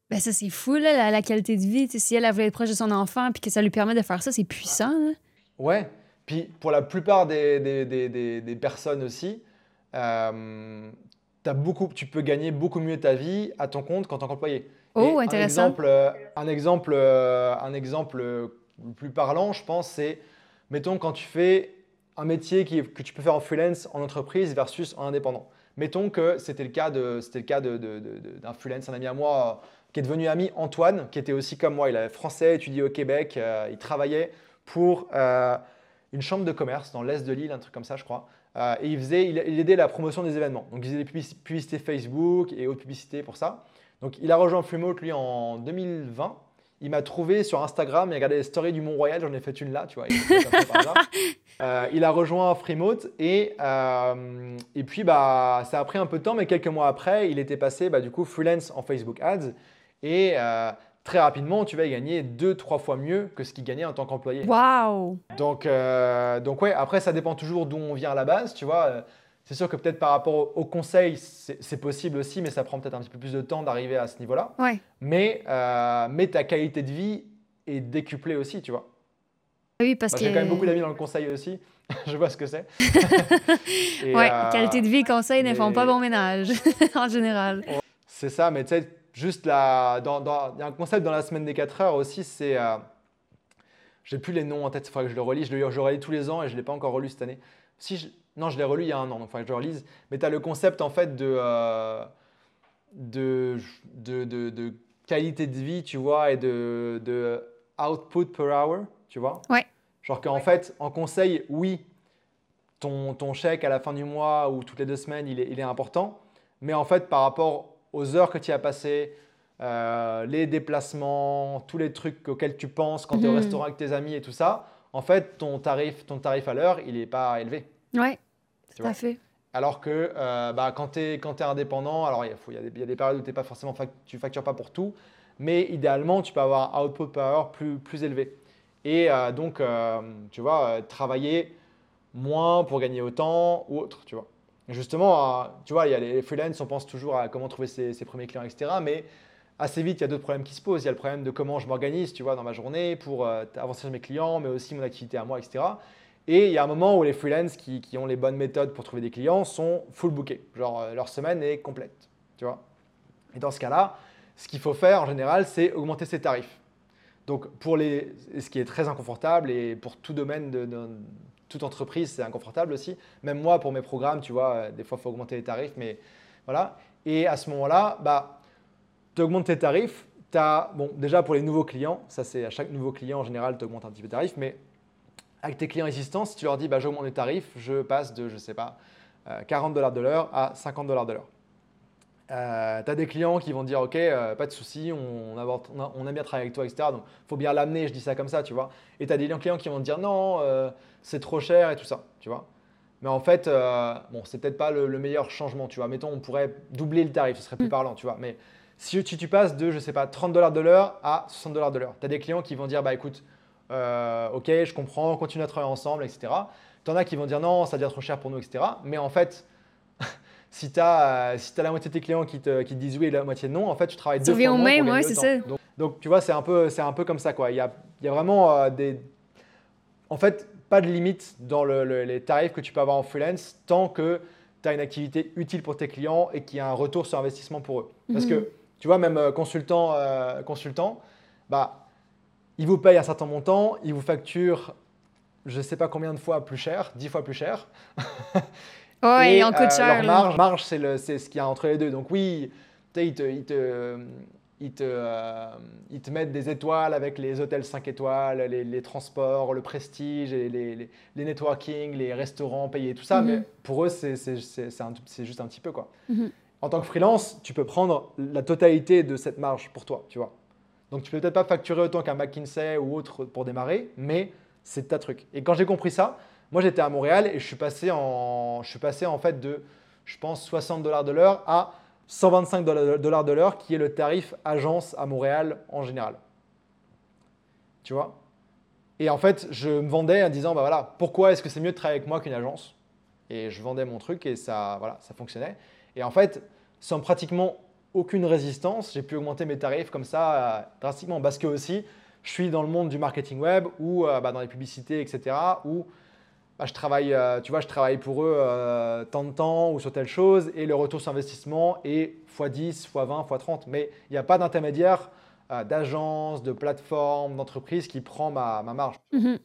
Ben ça, c'est fou, là, la, la qualité de vie. Si elle, elle voulait être proche de son enfant puis que ça lui permet de faire ça, c'est puissant. là. Ouais. Puis pour la plupart des- des- des personnes aussi, euh, beaucoup, tu peux gagner beaucoup mieux ta vie à ton compte qu'en tant qu'employé. Oh, Et intéressant. Un exemple, euh, un exemple, euh, un exemple euh, le plus parlant, je pense, c'est, mettons, quand tu fais un métier qui- que tu peux faire en freelance, en entreprise versus en indépendant. Mettons que c'était le cas de, c'était le cas de, de- de- de- d'un freelance, un ami à moi euh, qui est devenu ami, Antoine, qui était aussi comme moi. Il est français, étudié au Québec, euh, il travaillait pour euh, une chambre de commerce dans l'est de l'île, un truc comme ça, je crois. Euh, et il, faisait, il, il aidait la promotion des événements. Donc, il faisait des publici- publicités Facebook et autres publicités pour ça. Donc, il a rejoint Flumote, lui, en 2020. Il m'a trouvé sur Instagram, il a regardé les stories du Mont-Royal, j'en ai fait une là, tu vois. il. Euh, il a rejoint Freemote et, euh, et puis bah, ça a pris un peu de temps, mais quelques mois après, il était passé bah, du coup freelance en Facebook Ads et euh, très rapidement, tu vas y gagner deux, trois fois mieux que ce qu'il gagnait en tant qu'employé. Wow! Donc, euh, donc ouais, après ça dépend toujours d'où on vient à la base, tu vois. Euh, C'est sûr que peut-être par rapport au, au conseil, c'est possible aussi, mais ça prend peut-être un petit peu plus de temps d'arriver à ce niveau-là. Ouais. Mais, euh, mais ta qualité de vie est décuplée aussi, tu vois. Oui, parce Moi, que. J'ai quand même beaucoup d'amis dans le conseil aussi. je vois ce que c'est. Ouais, euh, qualité de vie conseil ne font mais- pas bon ménage, en général. C'est ça, mais tu sais, juste dans- Il y a un concept dans la semaine des 4 heures aussi, c'est. Euh, j'ai plus les noms en tête, il faudrait que je le relis. Je le, je le relis tous les ans et je ne l'ai pas encore relu cette année. Si je- non, je l'ai relu il y a un an, donc il faudrait que je le relise. Mais tu as le concept en fait de, euh, de, de, de- qualité de vie, tu vois, et de, de output per hour, tu vois. Ouais. Genre qu'en fait, en conseil, oui, ton, ton chèque à la fin du mois ou toutes les deux semaines, il est, il est important. Mais en fait, par rapport aux heures que tu as passées, euh, les déplacements, tous les trucs auxquels tu penses quand tu es au Mhm. restaurant avec tes amis et tout ça, en fait, ton tarif, ton tarif à l'heure, il n'est pas élevé. Ouais, Tu tout à fait. Alors que euh, bah, quand tu es, indépendant, alors il y, a- y des- il y a des périodes où t'es pas forcément fac- tu factures pas pour tout, mais idéalement, tu peux avoir un output per hour plus, plus élevé. Et euh, donc, tu vois, travailler moins pour gagner autant ou autre, tu vois. Justement, tu vois, il y a les freelance, on pense toujours à comment trouver ses, premiers clients, etc. Mais assez vite, il y a d'autres problèmes qui se posent. Il y a le problème de comment je m'organise, tu vois, dans ma journée pour euh, avancer sur mes clients, mais aussi mon activité à moi, etc. Et il y a un moment où les freelance qui, qui ont les bonnes méthodes pour trouver des clients sont full bookés. Genre, euh, leur semaine est complète, tu vois. Et dans ce cas-là, ce qu'il faut faire en général, c'est augmenter ses tarifs. Donc, pour les, ce qui est très inconfortable et pour tout domaine de, de- toute entreprise, c'est inconfortable aussi. Même moi, pour mes programmes, tu vois, euh, des fois, il faut augmenter les tarifs, mais voilà. Et à ce moment-là, bah, tu augmentes tes tarifs. As, bon, déjà, pour les nouveaux clients, ça c'est à chaque nouveau client, en général, tu augmentes un petit peu les tarifs, mais avec tes clients existants, si tu leur dis, bah, j'augmente les tarifs, je passe de, je sais pas, euh, 40 dollars de l'heure à 50 dollars de l'heure. Euh, tu as des clients qui vont dire ok, euh, pas de souci, on, on, a- on aime bien travailler avec toi, etc. Donc faut bien l'amener, je dis ça comme ça, tu vois. Et tu as des clients qui vont te dire non, euh, c'est trop cher et tout ça, tu vois. Mais en fait, euh, bon, c'est peut-être pas le, le meilleur changement, tu vois. Mettons, on pourrait doubler le tarif, ce serait plus Mm. parlant, tu vois. Mais si tu, tu passes de, je sais pas, 30 dollars de l'heure à 60 dollars de l'heure, tu as des clients qui vont dire bah écoute, ok, je comprends, on continue à travailler ensemble, etc. T'en as qui vont dire non, ça devient trop cher pour nous, etc. Mais en fait, si tu as, si as la moitié de tes clients qui te, qui disent oui et la moitié non, en fait, tu travailles deux fois moins même, pour ouais, autant. Donc, donc, tu vois, c'est un, peu, un peu comme ça. Quoi. Il, y a, il y a vraiment euh, des... En fait, pas de limite dans le- le- les tarifs que tu peux avoir en freelance tant que tu as une activité utile pour tes clients et qu'il y a un retour sur investissement pour eux. Parce Mhm. que, tu vois, même euh, consultant, euh, consultant bah, ils vous payent un certain montant, ils vous facturent je ne sais pas combien de fois plus cher, 10 fois plus cher. Ouais, Et, on coûte euh, marge, marge c'est, le, c'est ce qu'il y a entre les deux. Donc oui, tu sais, ils te, ils, te, ils, te, euh, ils te mettent des étoiles avec les hôtels 5 étoiles, les, les transports, le prestige, et les, les, les networking, les restaurants payés, tout ça. Mhm. Mais pour eux, c'est, c'est, c'est, c'est un- c'est juste un petit peu. quoi. Mhm. En tant que freelance, tu peux prendre la totalité de cette marge pour toi, tu vois. Donc tu peux peut-être pas facturer autant qu'un McKinsey ou autre pour démarrer, mais c'est ta truc. Et quand j'ai compris ça, moi j'étais à Montréal et je suis passé en, je suis passé en fait de, je pense 60 dollars de l'heure à 125 dollars de l'heure, qui est le tarif agence à Montréal en général. Tu vois? Et en fait, je me vendais en disant, bah voilà, pourquoi est-ce que c'est mieux de travailler avec moi qu'une agence? Et je vendais mon truc et ça, voilà, ça fonctionnait. Et en fait, sans pratiquement aucune résistance, j'ai pu augmenter mes tarifs comme ça euh, drastiquement. Parce que aussi, je suis dans le monde du marketing web ou euh, bah, dans les publicités, etc. bah, je travaille, euh, tu vois, je travaille pour eux euh, tant de temps ou sur telle chose et le retour sur investissement est x10, x20, x30. Mais il n'y a pas d'intermédiaire euh, d'agence, de plateforme, d'entreprise qui prend ma, ma marge. Mhm.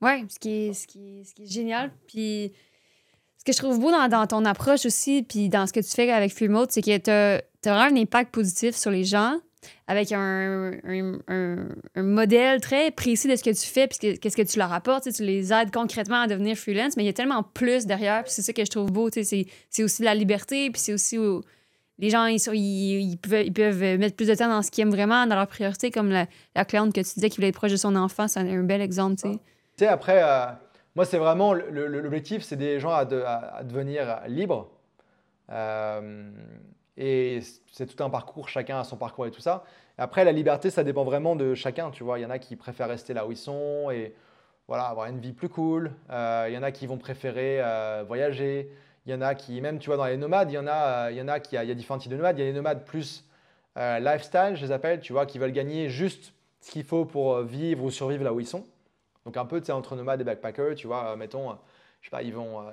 Ouais, ce qui, est, ce, qui ce qui est génial. Puis ce que je trouve beau dans, ton approche aussi, puis dans ce que tu fais avec Freemote, c'est que tu as, vraiment un impact positif sur les gens avec un, un, un- modèle très précis de ce que tu fais, puis que- qu'est-ce que tu leur apportes. Tu les aides concrètement à devenir freelance, mais il y a tellement plus derrière, c'est ça que je trouve beau. C'est c'est aussi la liberté, puis c'est aussi où les gens, ils, sont- ils, peuvent, ils peuvent mettre plus de temps dans ce qu'ils aiment vraiment, dans leurs priorités, comme la, la cliente que tu disais qui voulait être proche de son enfant, c'est un bel exemple. tu sais. Sais, après, euh, moi, c'est vraiment l'objectif, c'est des gens à, de- devenir libres. Euh, et c'est tout un parcours, chacun a son parcours et tout ça. Après, la liberté, ça dépend vraiment de chacun. Tu vois, il y en a qui préfèrent rester là où ils sont et voilà, avoir une vie plus cool. Euh, il y en a qui vont préférer euh, voyager. Il y en a qui, même, tu vois, dans les nomades, il y en a, euh, y en a qui, il y a différents types de nomades. Il y a les nomades plus lifestyle, je les appelle, tu vois, qui veulent gagner juste ce qu'il faut pour vivre ou survivre là où ils sont. Donc un peu, tu sais, entre nomades et backpackers, tu vois, mettons, je sais pas, ils vont, euh,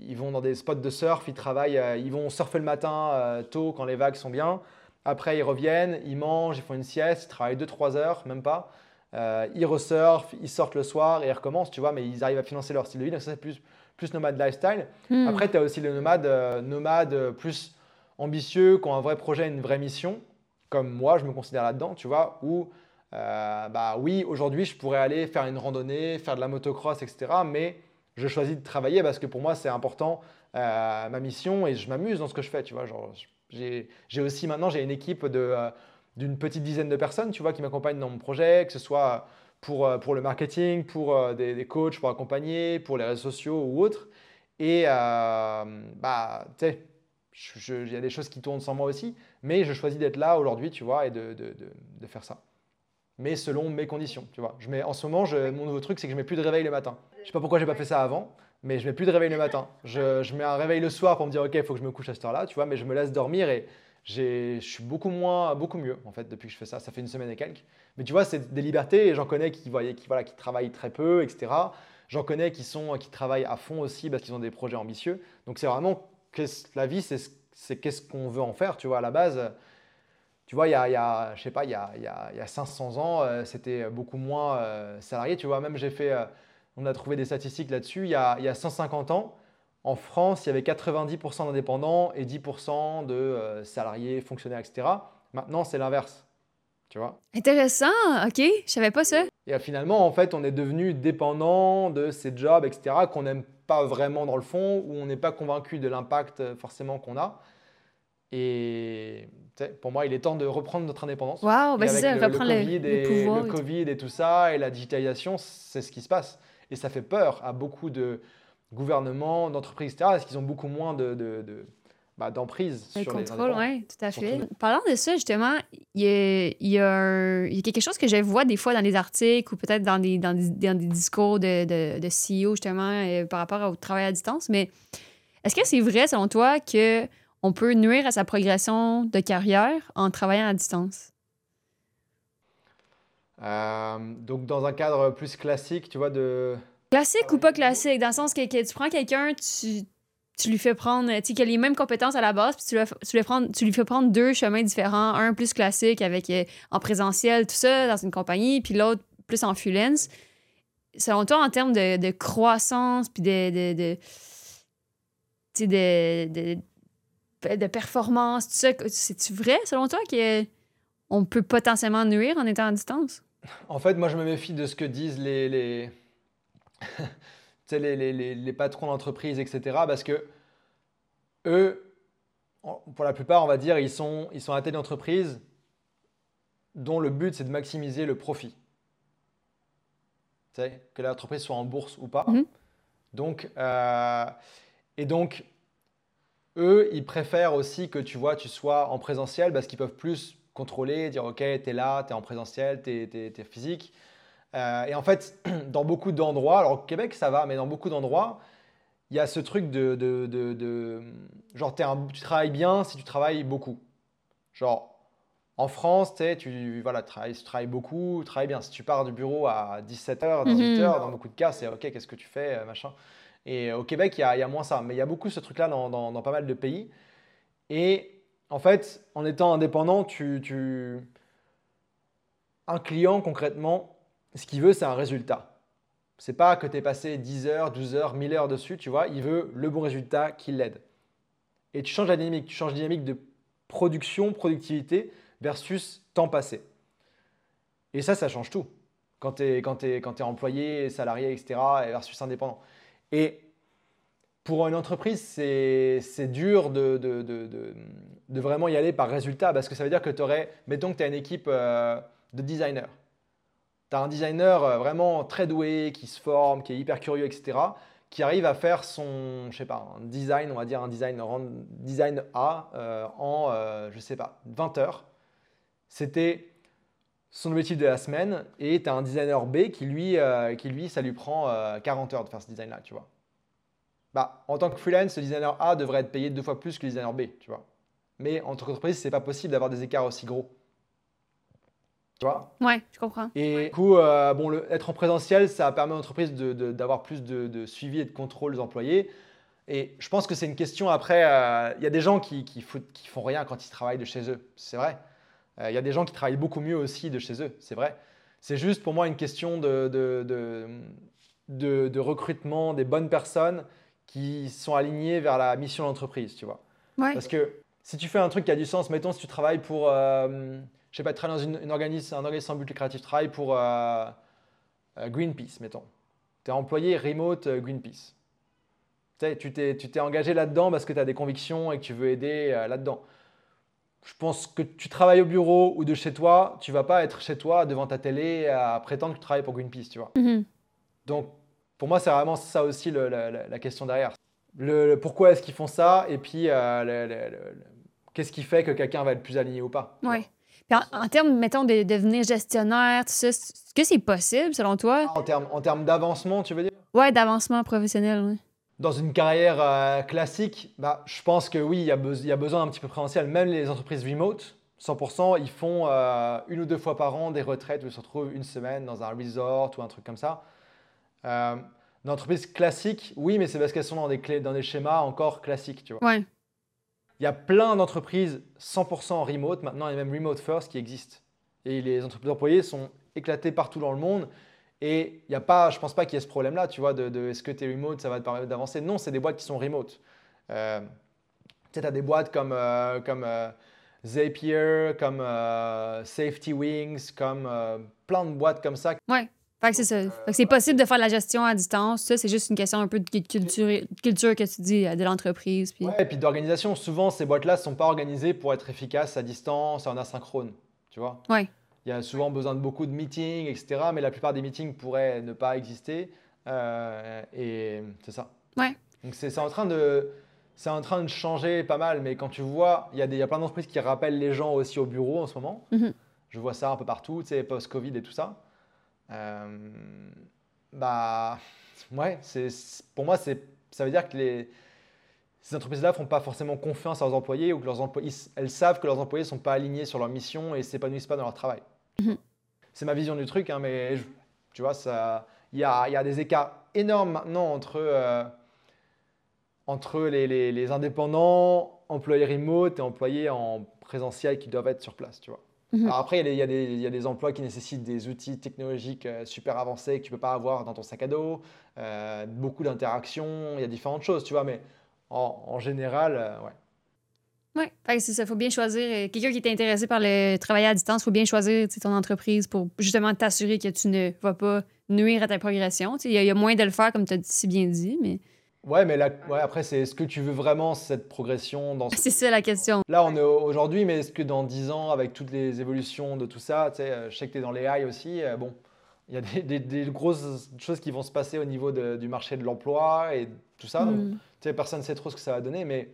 ils, vont dans des spots de surf, ils travaillent, euh, ils vont surfer le matin euh, tôt quand les vagues sont bien. Après, ils reviennent, ils mangent, ils font une sieste, ils travaillent 2-3 heures, même pas. Euh, ils resurfent, ils sortent le soir et ils recommencent, tu vois, mais ils arrivent à financer leur style de vie. Donc ça, c'est plus, plus nomade lifestyle. Hmm. Après, tu as aussi les nomades, euh, nomades plus ambitieux, qui ont un vrai projet, une vraie mission, comme moi, je me considère là-dedans, tu vois, où, euh, bah oui, aujourd'hui, je pourrais aller faire une randonnée, faire de la motocross, etc., mais je choisis de travailler parce que pour moi, c'est important, euh, ma mission, et je m'amuse dans ce que je fais, tu vois, j'ai aussi maintenant, j'ai une équipe de, euh, d'une petite dizaine de personnes, tu vois, qui m'accompagnent dans mon projet, que ce soit pour, euh, pour le marketing, pour des, coachs pour accompagner, pour les réseaux sociaux ou autres. Et bah, tu sais, il y a des choses qui tournent sans moi aussi, mais je choisis d'être là aujourd'hui, tu vois, et de, de, de faire ça. Mais selon mes conditions, tu vois. Je mets, en ce moment, mon nouveau truc, c'est que je mets plus de réveil le matin. Je sais pas pourquoi j'ai pas fait ça avant, mais je mets plus de réveil le matin. Je, je mets un réveil le soir pour me dire, ok, il faut que je me couche à cette heure-là, tu vois, mais je me laisse dormir et je suis beaucoup moins, beaucoup mieux en fait depuis que je fais ça. Ça fait une semaine et quelques. Mais tu vois, c'est des libertés et j'en connais qui, voyaient- qui, voilà, qui travaillent très peu, etc. J'en connais qui, sont, qui travaillent à fond aussi parce qu'ils ont des projets ambitieux. Donc c'est vraiment la vie, c'est c'est qu'est-ce qu'on veut en faire, tu vois, à la base. Tu vois, il y a, il y a, je sais pas, il y a, il y a- il y a 500 ans, euh, c'était beaucoup moins euh, salarié. Tu vois, même j'ai fait, euh, on a trouvé des statistiques là-dessus. Il y a, il y a 150 ans, en France, il y avait 90% d'indépendants et 10% de salariés, fonctionnaires, etc. Maintenant, c'est l'inverse. Tu vois? Intéressant, OK, je savais pas ça. Et finalement, en fait, on est devenu dépendant de ces jobs, etc., qu'on n'aime pas vraiment dans le fond, où on n'est pas convaincu de l'impact forcément qu'on a. Et pour moi, il est temps de reprendre notre indépendance. Wow, ben Et c'est ça, le, reprendre le le, COVID, le et, pouvoir. le et tout. Covid et tout ça, et la digitalisation, c'est ce qui se passe. Et ça fait peur à beaucoup de gouvernements, d'entreprises, etc., parce qu'ils ont beaucoup moins de, de- de- bah, d'emprise Le sur contrôle, les oui, tout à fait. Surtout. Parlant de ça, justement, il y a, il y a un- il y a quelque chose que je vois des fois dans des articles ou peut-être dans des, dans des, dans des discours de, de, de CEO, justement, euh, par rapport au travail à distance. Mais est-ce que c'est vrai, selon toi, que on peut nuire à sa progression de carrière en travaillant à distance? Euh, donc, dans un cadre plus classique, tu vois, de. Classique ou pas classique? Dans le sens que, que tu prends quelqu'un, tu, tu lui fais prendre, tu sais, qui a les mêmes compétences à la base, puis tu, lui, tu, lui prendre, tu lui fais prendre deux chemins différents, un plus classique avec euh, en présentiel, tout ça, dans une compagnie, puis l'autre plus en freelance. Selon toi, en termes de, de croissance, puis de, de, de, tu sais, de, performance, tout ça, c'est-tu vrai, selon toi, qu'on peut potentiellement nuire en étant à distance? En fait, moi, je me méfie de ce que disent les, les, les, les, patrons d'entreprise, etc. Parce que eux, pour la plupart, on va dire, ils sont, ils sont à la tête d'entreprise dont le but, c'est de maximiser le profit. Que l'entreprise soit en bourse ou pas. Mhm. Donc, euh, et donc, eux, ils préfèrent aussi que tu vois, tu sois en présentiel parce qu'ils peuvent plus contrôler, dire ok, tu es là, tu es en présentiel, tu es, physique. Euh, et en fait, dans beaucoup d'endroits, alors au Québec ça va, mais dans beaucoup d'endroits, il y a ce truc de, de, de- de- genre t'es un- tu travailles bien si tu travailles beaucoup. Genre en France, tu voilà, tu travailles, tu travailles beaucoup, tu travailles bien. Si tu pars du bureau à 17h, 18h, dans beaucoup de cas, c'est ok, qu'est-ce que tu fais, euh, machin. Et au Québec, il y a, moins ça, mais il y a beaucoup ce truc-là dans, pas mal de pays. Et en fait, en étant indépendant, un client concrètement, ce qu'il veut, c'est un résultat. C'est pas que tu aies passé 10 heures, 12 heures, 1000 heures dessus, tu vois. Il veut le bon résultat qui l'aide. Et tu changes la dynamique. Tu changes la dynamique de production, productivité versus temps passé. Et ça, ça change tout. Quand tu es, employé, salarié, etc., et versus indépendant. Et pour une entreprise, c'est dur de, vraiment y aller par résultat parce que ça veut dire que tu aurais, mettons que tu as une équipe euh, de designers. Tu as un designer euh, vraiment très doué, qui se forme, qui est hyper curieux, etc., qui arrive à faire son, je sais pas, design, on va dire un design, design A euh, en, je sais pas, 20 heures. C'était son objectif de la semaine et tu as un designer B qui lui, euh, qui lui, ça lui prend euh, 40 heures de faire ce design-là, tu vois. Bah, en tant que freelance, le designer A devrait être payé deux fois plus que le designer B, tu vois. Mais en tant qu'entreprise, c'est pas possible d'avoir des écarts aussi gros. Tu vois? Ouais, je comprends. Et du coup, euh, bon, le- être en présentiel, ça permet à l'entreprise d'avoir plus de, de suivi et de contrôle des employés. Et je pense que c'est une question après. euh, Il y a des gens qui, qui, foutent- qui font rien quand ils travaillent de chez eux, c'est vrai. Euh, Il y a des gens qui travaillent beaucoup mieux aussi de chez eux, c'est vrai. C'est juste pour moi une question de, de, de, de- de recrutement des bonnes personnes qui sont alignées vers la mission de l'entreprise, tu vois. Ouais. Parce que si tu fais un truc qui a du sens, mettons si tu travailles pour, euh, je sais pas, tu travailles dans une, une organisme, un organisme sans but lucratif, tu travailles pour euh, euh, Greenpeace, mettons. Tu es employé remote euh, Greenpeace. Tu t'es engagé là-dedans parce que tu as des convictions et que tu veux aider euh, là-dedans. Je pense que tu travailles au bureau ou de chez toi, tu vas pas être chez toi devant ta télé à prétendre que tu travailles pour Greenpeace, tu vois. Mhm. Donc, pour moi, c'est vraiment ça aussi le- la, question derrière. Le, le pourquoi est-ce qu'ils font ça et puis euh, qu'est-ce qui fait que quelqu'un va être plus aligné ou pas. Puis en, en termes, mettons, de devenir gestionnaire, tout ça, est-ce que c'est possible, selon toi? En termes en termes d'avancement, tu veux dire? Ouais, d'avancement professionnel, oui. Dans une carrière euh, classique, bah, je pense que oui, il y, a beso- il y a besoin un petit peu présentiel. Même les entreprises remote, 100%, ils font euh, une ou deux fois par an des retraites où ils se retrouvent une semaine dans un resort ou un truc comme ça. Euh, dans l'entreprise classique, oui, mais c'est parce qu'elles sont dans des, clés, dans des schémas encore classiques, tu vois. Ouais. Il y a plein d'entreprises 100% remote, maintenant il y a même remote first qui existent. Et les entreprises employées sont éclatées partout dans le monde. Et il y a pas, je pense pas qu'il y ait ce problème-là, tu vois, de, de est-ce que tu es remote, ça va te permettre d'avancer? Non, c'est des boîtes qui sont remote. Euh, tu sais, as des boîtes comme, euh, comme euh, Zapier, comme euh, Safety Wings, comme plein de boîtes comme ça. Ouais. Fait que c'est ça. Fait que c'est possible de faire de la gestion à distance. Ça, c'est juste une question un peu de culture, culture que tu dis de l'entreprise. Puis... Ouais, et puis d'organisation, souvent ces boîtes-là ne sont pas organisées pour être efficaces à distance, en asynchrone, tu vois? Ouais. Il y a souvent besoin de beaucoup de meetings, etc. Mais la plupart des meetings pourraient ne pas exister. Euh, et c'est ça. Ouais. Donc c'est en train de, c'est en train de changer pas mal, mais quand tu vois, il y, a des- il y a plein d'entreprises qui rappellent les gens aussi au bureau en ce moment. Mhm. Je vois ça un peu partout, tu sais, post-Covid et tout ça. Euh, bah, ouais, c'est, c'est- pour moi, c'est, ça veut dire que les, ces entreprises-là font pas forcément confiance à leurs employés ou que leurs employés, elles savent que leurs employés sont pas alignés sur leur mission et s'épanouissent pas dans leur travail. Mhm. C'est ma vision du truc, hein, mais je- tu vois, ça, il y a, il y a des écarts énormes maintenant entre, euh, entre les, les- les indépendants, employés remote et employés en présentiel qui doivent être sur place, tu vois. Alors après, il y, a des- y y a emplois qui nécessitent des outils technologiques euh, super avancés que tu peux pas avoir dans ton sac à dos, euh, beaucoup d'interactions, il y a différentes choses, tu vois, mais en, en général, euh, ouais. Oui, c'est ça. Il faut bien choisir. euh, Quelqu'un qui est intéressé par le travail à distance, il faut bien choisir ton entreprise pour justement t'assurer que tu ne vas pas nuire à ta progression. Il y, a- il y a moins de le faire, comme tu as si bien dit, mais Ouais, mais là, ouais, après, c'est est-ce que tu veux vraiment cette progression dans ce c'est ça la question. Là, on est au- aujourd'hui, mais est-ce que dans 10 ans, avec toutes les évolutions de tout ça, euh, je sais que tu es dans les high aussi, euh, bon, il y a des, des- des grosses choses qui vont se passer au niveau de- du marché de l'emploi et tout ça. Donc, Mm. sais, personne ne sait trop ce que ça va donner, mais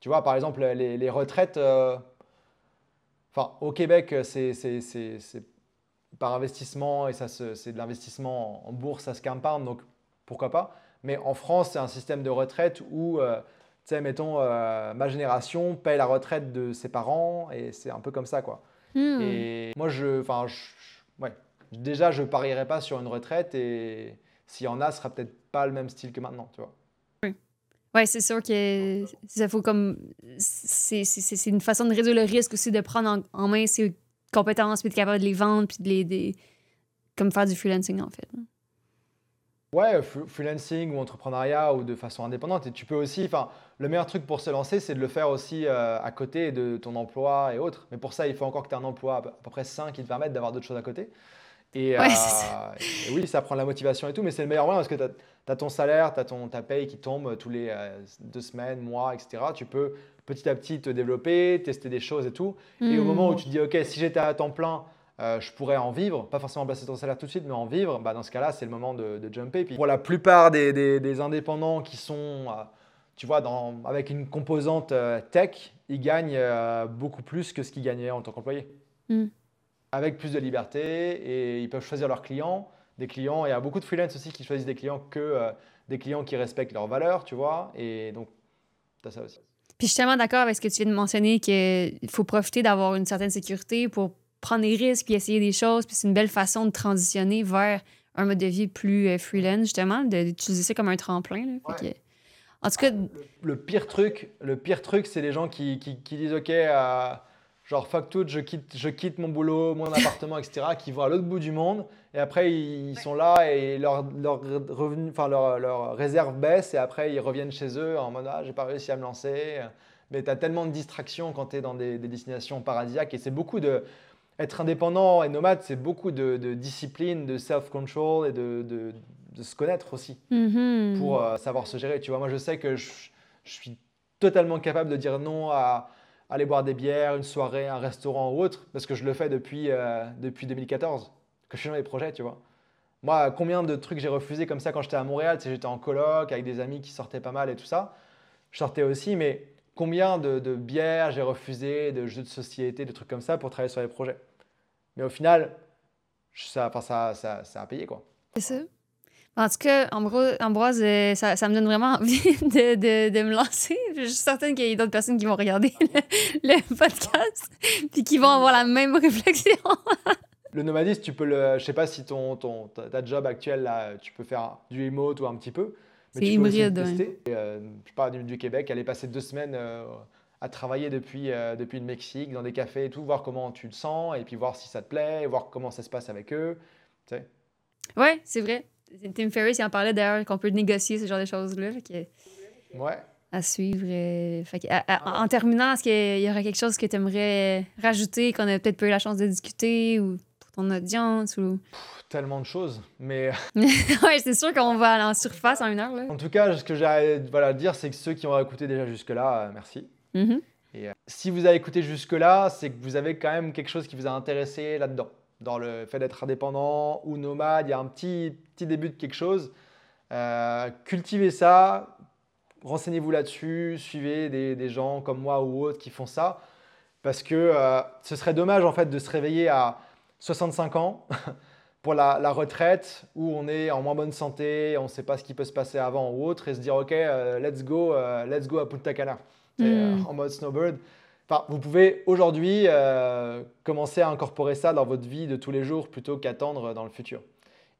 tu vois, par exemple, les, les retraites, euh, enfin, au Québec, c'est par investissement et ça c'est de l'investissement en bourse, ça se compound, donc pourquoi pas. Mais en France, c'est un système de retraite où, euh, tu sais, mettons, euh, ma génération paye la retraite de ses parents et c'est un peu comme ça, quoi. Hmm. Et moi, je, enfin, ouais, déjà, je parierais pas sur une retraite et s'il y en a, ce sera peut-être pas le même style que maintenant, tu vois. Oui, c'est sûr que ça faut comme. C'est une façon de réduire le risque aussi de prendre en, main ses compétences, puis de capable de les vendre, puis de les. des- Comme faire du freelancing, en fait. Ouais, fr- freelancing ou entrepreneuriat ou de façon indépendante. Et tu peux aussi, enfin, le meilleur truc pour se lancer, c'est de le faire aussi euh, à côté de ton emploi et autres. Mais pour ça, il faut encore que tu aies un emploi à peu près sain qui te permette d'avoir d'autres choses à côté. Et, Ouais, euh, et oui, ça prend de la motivation et tout, mais c'est le meilleur moyen parce que tu as, ton salaire, tu as ton, ta paye qui tombe tous les euh, deux semaines, mois, etc. Tu peux petit à petit te développer, tester des choses et tout. Et au Hmm. moment où tu te dis, OK, si j'étais à temps plein, euh, je pourrais en vivre, pas forcément placer ton salaire tout de suite, mais en vivre, bah, dans ce cas-là, c'est le moment de, de jumper. Puis pour la plupart des, des- des indépendants qui sont, tu vois, dans, avec une composante tech, ils gagnent beaucoup plus que ce qu'ils gagnaient en tant qu'employé. Mm. Avec plus de liberté et ils peuvent choisir leurs clients, des clients. Il y a beaucoup de freelance aussi qui choisissent des clients que euh, des clients qui respectent leurs valeurs, tu vois. Et donc, tu as ça aussi. Puis je suis tellement d'accord avec ce que tu viens de mentionner qu'il faut profiter d'avoir une certaine sécurité pour prendre des risques puis essayer des choses. Puis c'est une belle façon de transitionner vers un mode de vie plus euh, freelance, justement, d'utiliser ça comme un tremplin. là. Fait que- en tout cas, Le pire truc, le pire truc, c'est les gens qui, qui, qui disent ok, euh, genre fuck tout, je quitte, je quitte mon boulot, mon appartement, etc. Qui vont à l'autre bout du monde et après ils, sont là et leur leur revenu, enfin leur, leur réserve baisse et après ils reviennent chez eux en mode ah j'ai pas réussi à me lancer. Mais tu as tellement de distractions quand tu es dans des, des destinations paradisiaques et c'est beaucoup de être indépendant et nomade, c'est beaucoup de, de discipline, de self-control et de, de, de se connaître aussi mhm. pour euh, savoir se gérer. Tu vois, moi, je sais que je, je suis totalement capable de dire non à aller boire des bières, une soirée, un restaurant ou autre, parce que je le fais depuis, euh, depuis 2014, que je suis dans les projets, tu vois. Moi, combien de trucs j'ai refusé comme ça quand j'étais à Montréal, j'étais en coloc avec des amis qui sortaient pas mal et tout ça. Je sortais aussi, mais combien de, bières j'ai refusé, de jeux de société, de trucs comme ça pour travailler sur les projets? Mais au final, ça, ça, ça, ça a payé, quoi. Ça. En tout cas, Ambro- Ambroise, euh, ça, ça me donne vraiment envie de, de, de me lancer. Je suis certaine qu'il y a d'autres personnes qui vont regarder le, le podcast puis qui vont avoir la même réflexion. Le nomadisme, tu peux le. Je sais pas si ton, ton, ta, job actuelle, là, tu peux faire du remote ou un petit peu. C'est aussi hybride, le ouais. Et, euh, je parle du, du Québec, elle est passée deux semaines euh, à travailler depuis, euh, depuis le Mexique, dans des cafés et tout, voir comment tu te sens, et puis voir si ça te plaît, voir comment ça se passe avec eux. Tu sais. Ouais, c'est vrai. Tim Ferriss, il en parlait d'ailleurs qu'on peut négocier ce genre de choses-là. Ouais. à suivre. euh, fait que, à- à- en terminant, est-ce qu'il y aurait quelque chose que tu aimerais rajouter, qu'on a peut-être pas eu la chance de discuter ou pour ton audience? Ou... Pff, tellement de choses. Mais ouais, c'est sûr qu'on va aller en surface en une heure. Là. en tout cas, ce que j'ai à voilà, dire, c'est que ceux qui ont écouté déjà jusque-là, euh, merci. Mhm. Et euh, si vous avez écouté jusque-là, c'est que vous avez quand même quelque chose qui vous a intéressé là-dedans. Dans le fait d'être indépendant ou nomade, il y a un petit, petit début de quelque chose. Euh, cultivez ça, renseignez-vous là-dessus, suivez des, gens comme moi ou autres qui font ça, parce que euh, ce serait dommage en fait de se réveiller à 65 ans pour la, retraite où on est en moins bonne santé, on ne sait pas ce qui peut se passer avant ou autre, et se dire ok, euh, let's go, let's go à Punta Cana, mm. en mode snowbird. Enfin, vous pouvez aujourd'hui commencer à incorporer ça dans votre vie de tous les jours plutôt qu'attendre dans le futur.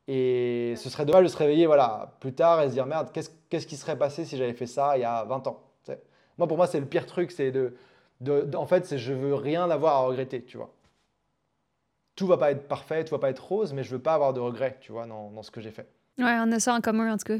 Et ce serait dommage de se réveiller voilà, plus tard et se dire merde, qu'est-ce qui serait passé si j'avais fait ça il y a 20 ans Moi, pour moi, c'est le pire truc, c'est de, de, En fait, c'est je veux rien avoir à regretter, tu vois. Tout va pas être parfait, tout va pas être rose, mais je veux pas avoir de regrets, tu vois, dans, dans ce que j'ai fait. Ouais, on a ça en commun, en tout cas.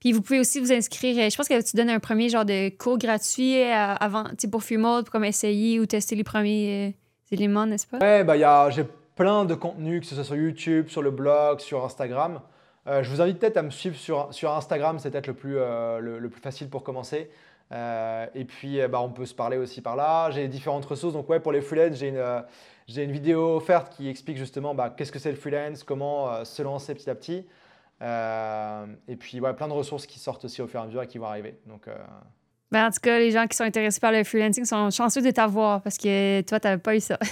Puis vous pouvez aussi vous inscrire. Je pense que tu donnes un premier genre de cours gratuit euh, avant, pour fumer, pour comme essayer ou tester les premiers euh, éléments, n'est-ce pas? Ouais, bah, j'ai plein de contenus, que ce soit sur YouTube, sur le blog, sur Instagram. Euh, je vous invite peut-être à me suivre sur, sur Instagram, c'est peut-être le, plus, euh, le, plus facile pour commencer. Euh, et puis, bah, on peut se parler aussi par là. J'ai différentes ressources. Donc, ouais, pour les freelance, j'ai une, j'ai une vidéo offerte qui explique justement bah, qu'est-ce que c'est le freelance, comment se lancer petit à petit. Et puis, ouais, plein de ressources qui sortent aussi au fur et à mesure et qui vont arriver. Donc, ben, en tout cas, les gens qui sont intéressés par le freelancing sont chanceux de t'avoir parce que toi, tu n'avais pas eu ça.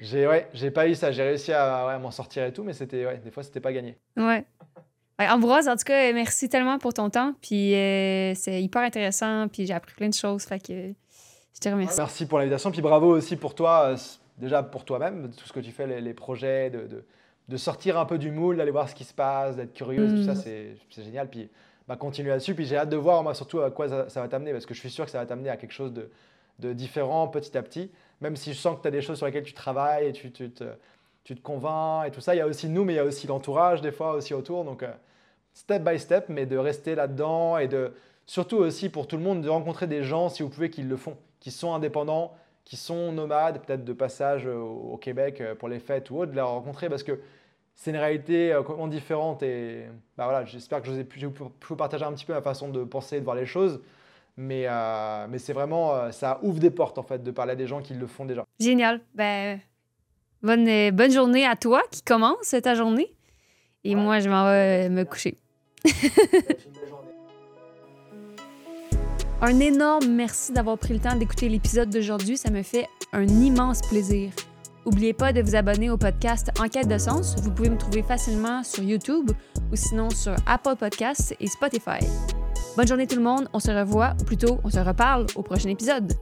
J'ai ouais, j'ai pas eu ça. J'ai réussi à ouais, m'en sortir et tout, mais c'était ouais, des fois c'était pas gagné. Ouais. Ambroise, en tout cas, merci tellement pour ton temps. Puis euh, c'est hyper intéressant. Puis j'ai appris plein de choses. Fait que je te remercie. Merci pour l'invitation. Puis bravo aussi pour toi, euh, déjà pour toi-même, tout ce que tu fais, les, projets, de, de, de, sortir un peu du moule, d'aller voir ce qui se passe, d'être curieuse, tout ça, mm. c'est génial. Puis bah, continue là-dessus. Puis j'ai hâte de voir, moi, surtout à quoi ça, ça va t'amener, parce que je suis sûr que ça va t'amener à quelque chose de, de différent petit à petit même si je sens que tu as des choses sur lesquelles tu travailles et tu, tu, te, tu te convaincs et tout ça. Il y a aussi nous, mais il y a aussi l'entourage des fois aussi autour. Donc, euh, step by step, mais de rester là-dedans et de surtout aussi pour tout le monde de rencontrer des gens, si vous pouvez, qui le font, qui sont indépendants, qui sont nomades, peut-être de passage au, Québec euh, pour les fêtes ou autre, de les rencontrer parce que c'est une réalité euh, complètement différente et bah voilà, j'espère que je vous ai pu, pu partager un petit peu ma façon de penser et de voir les choses. Mais, euh, mais c'est vraiment, euh, ça ouvre des portes en fait de parler à des gens qui le font déjà. Génial. Ben, bonne, euh, bonne journée à toi qui commence ta journée. Et moi, je m'en vais me coucher. un énorme merci d'avoir pris le temps d'écouter l'épisode d'aujourd'hui. Ça me fait un immense plaisir. N'oubliez pas de vous abonner au podcast Enquête de sens. Vous pouvez me trouver facilement sur YouTube ou sinon sur Apple Podcasts et Spotify. Bonne journée tout le monde, on se revoit, ou plutôt on se reparle au prochain épisode.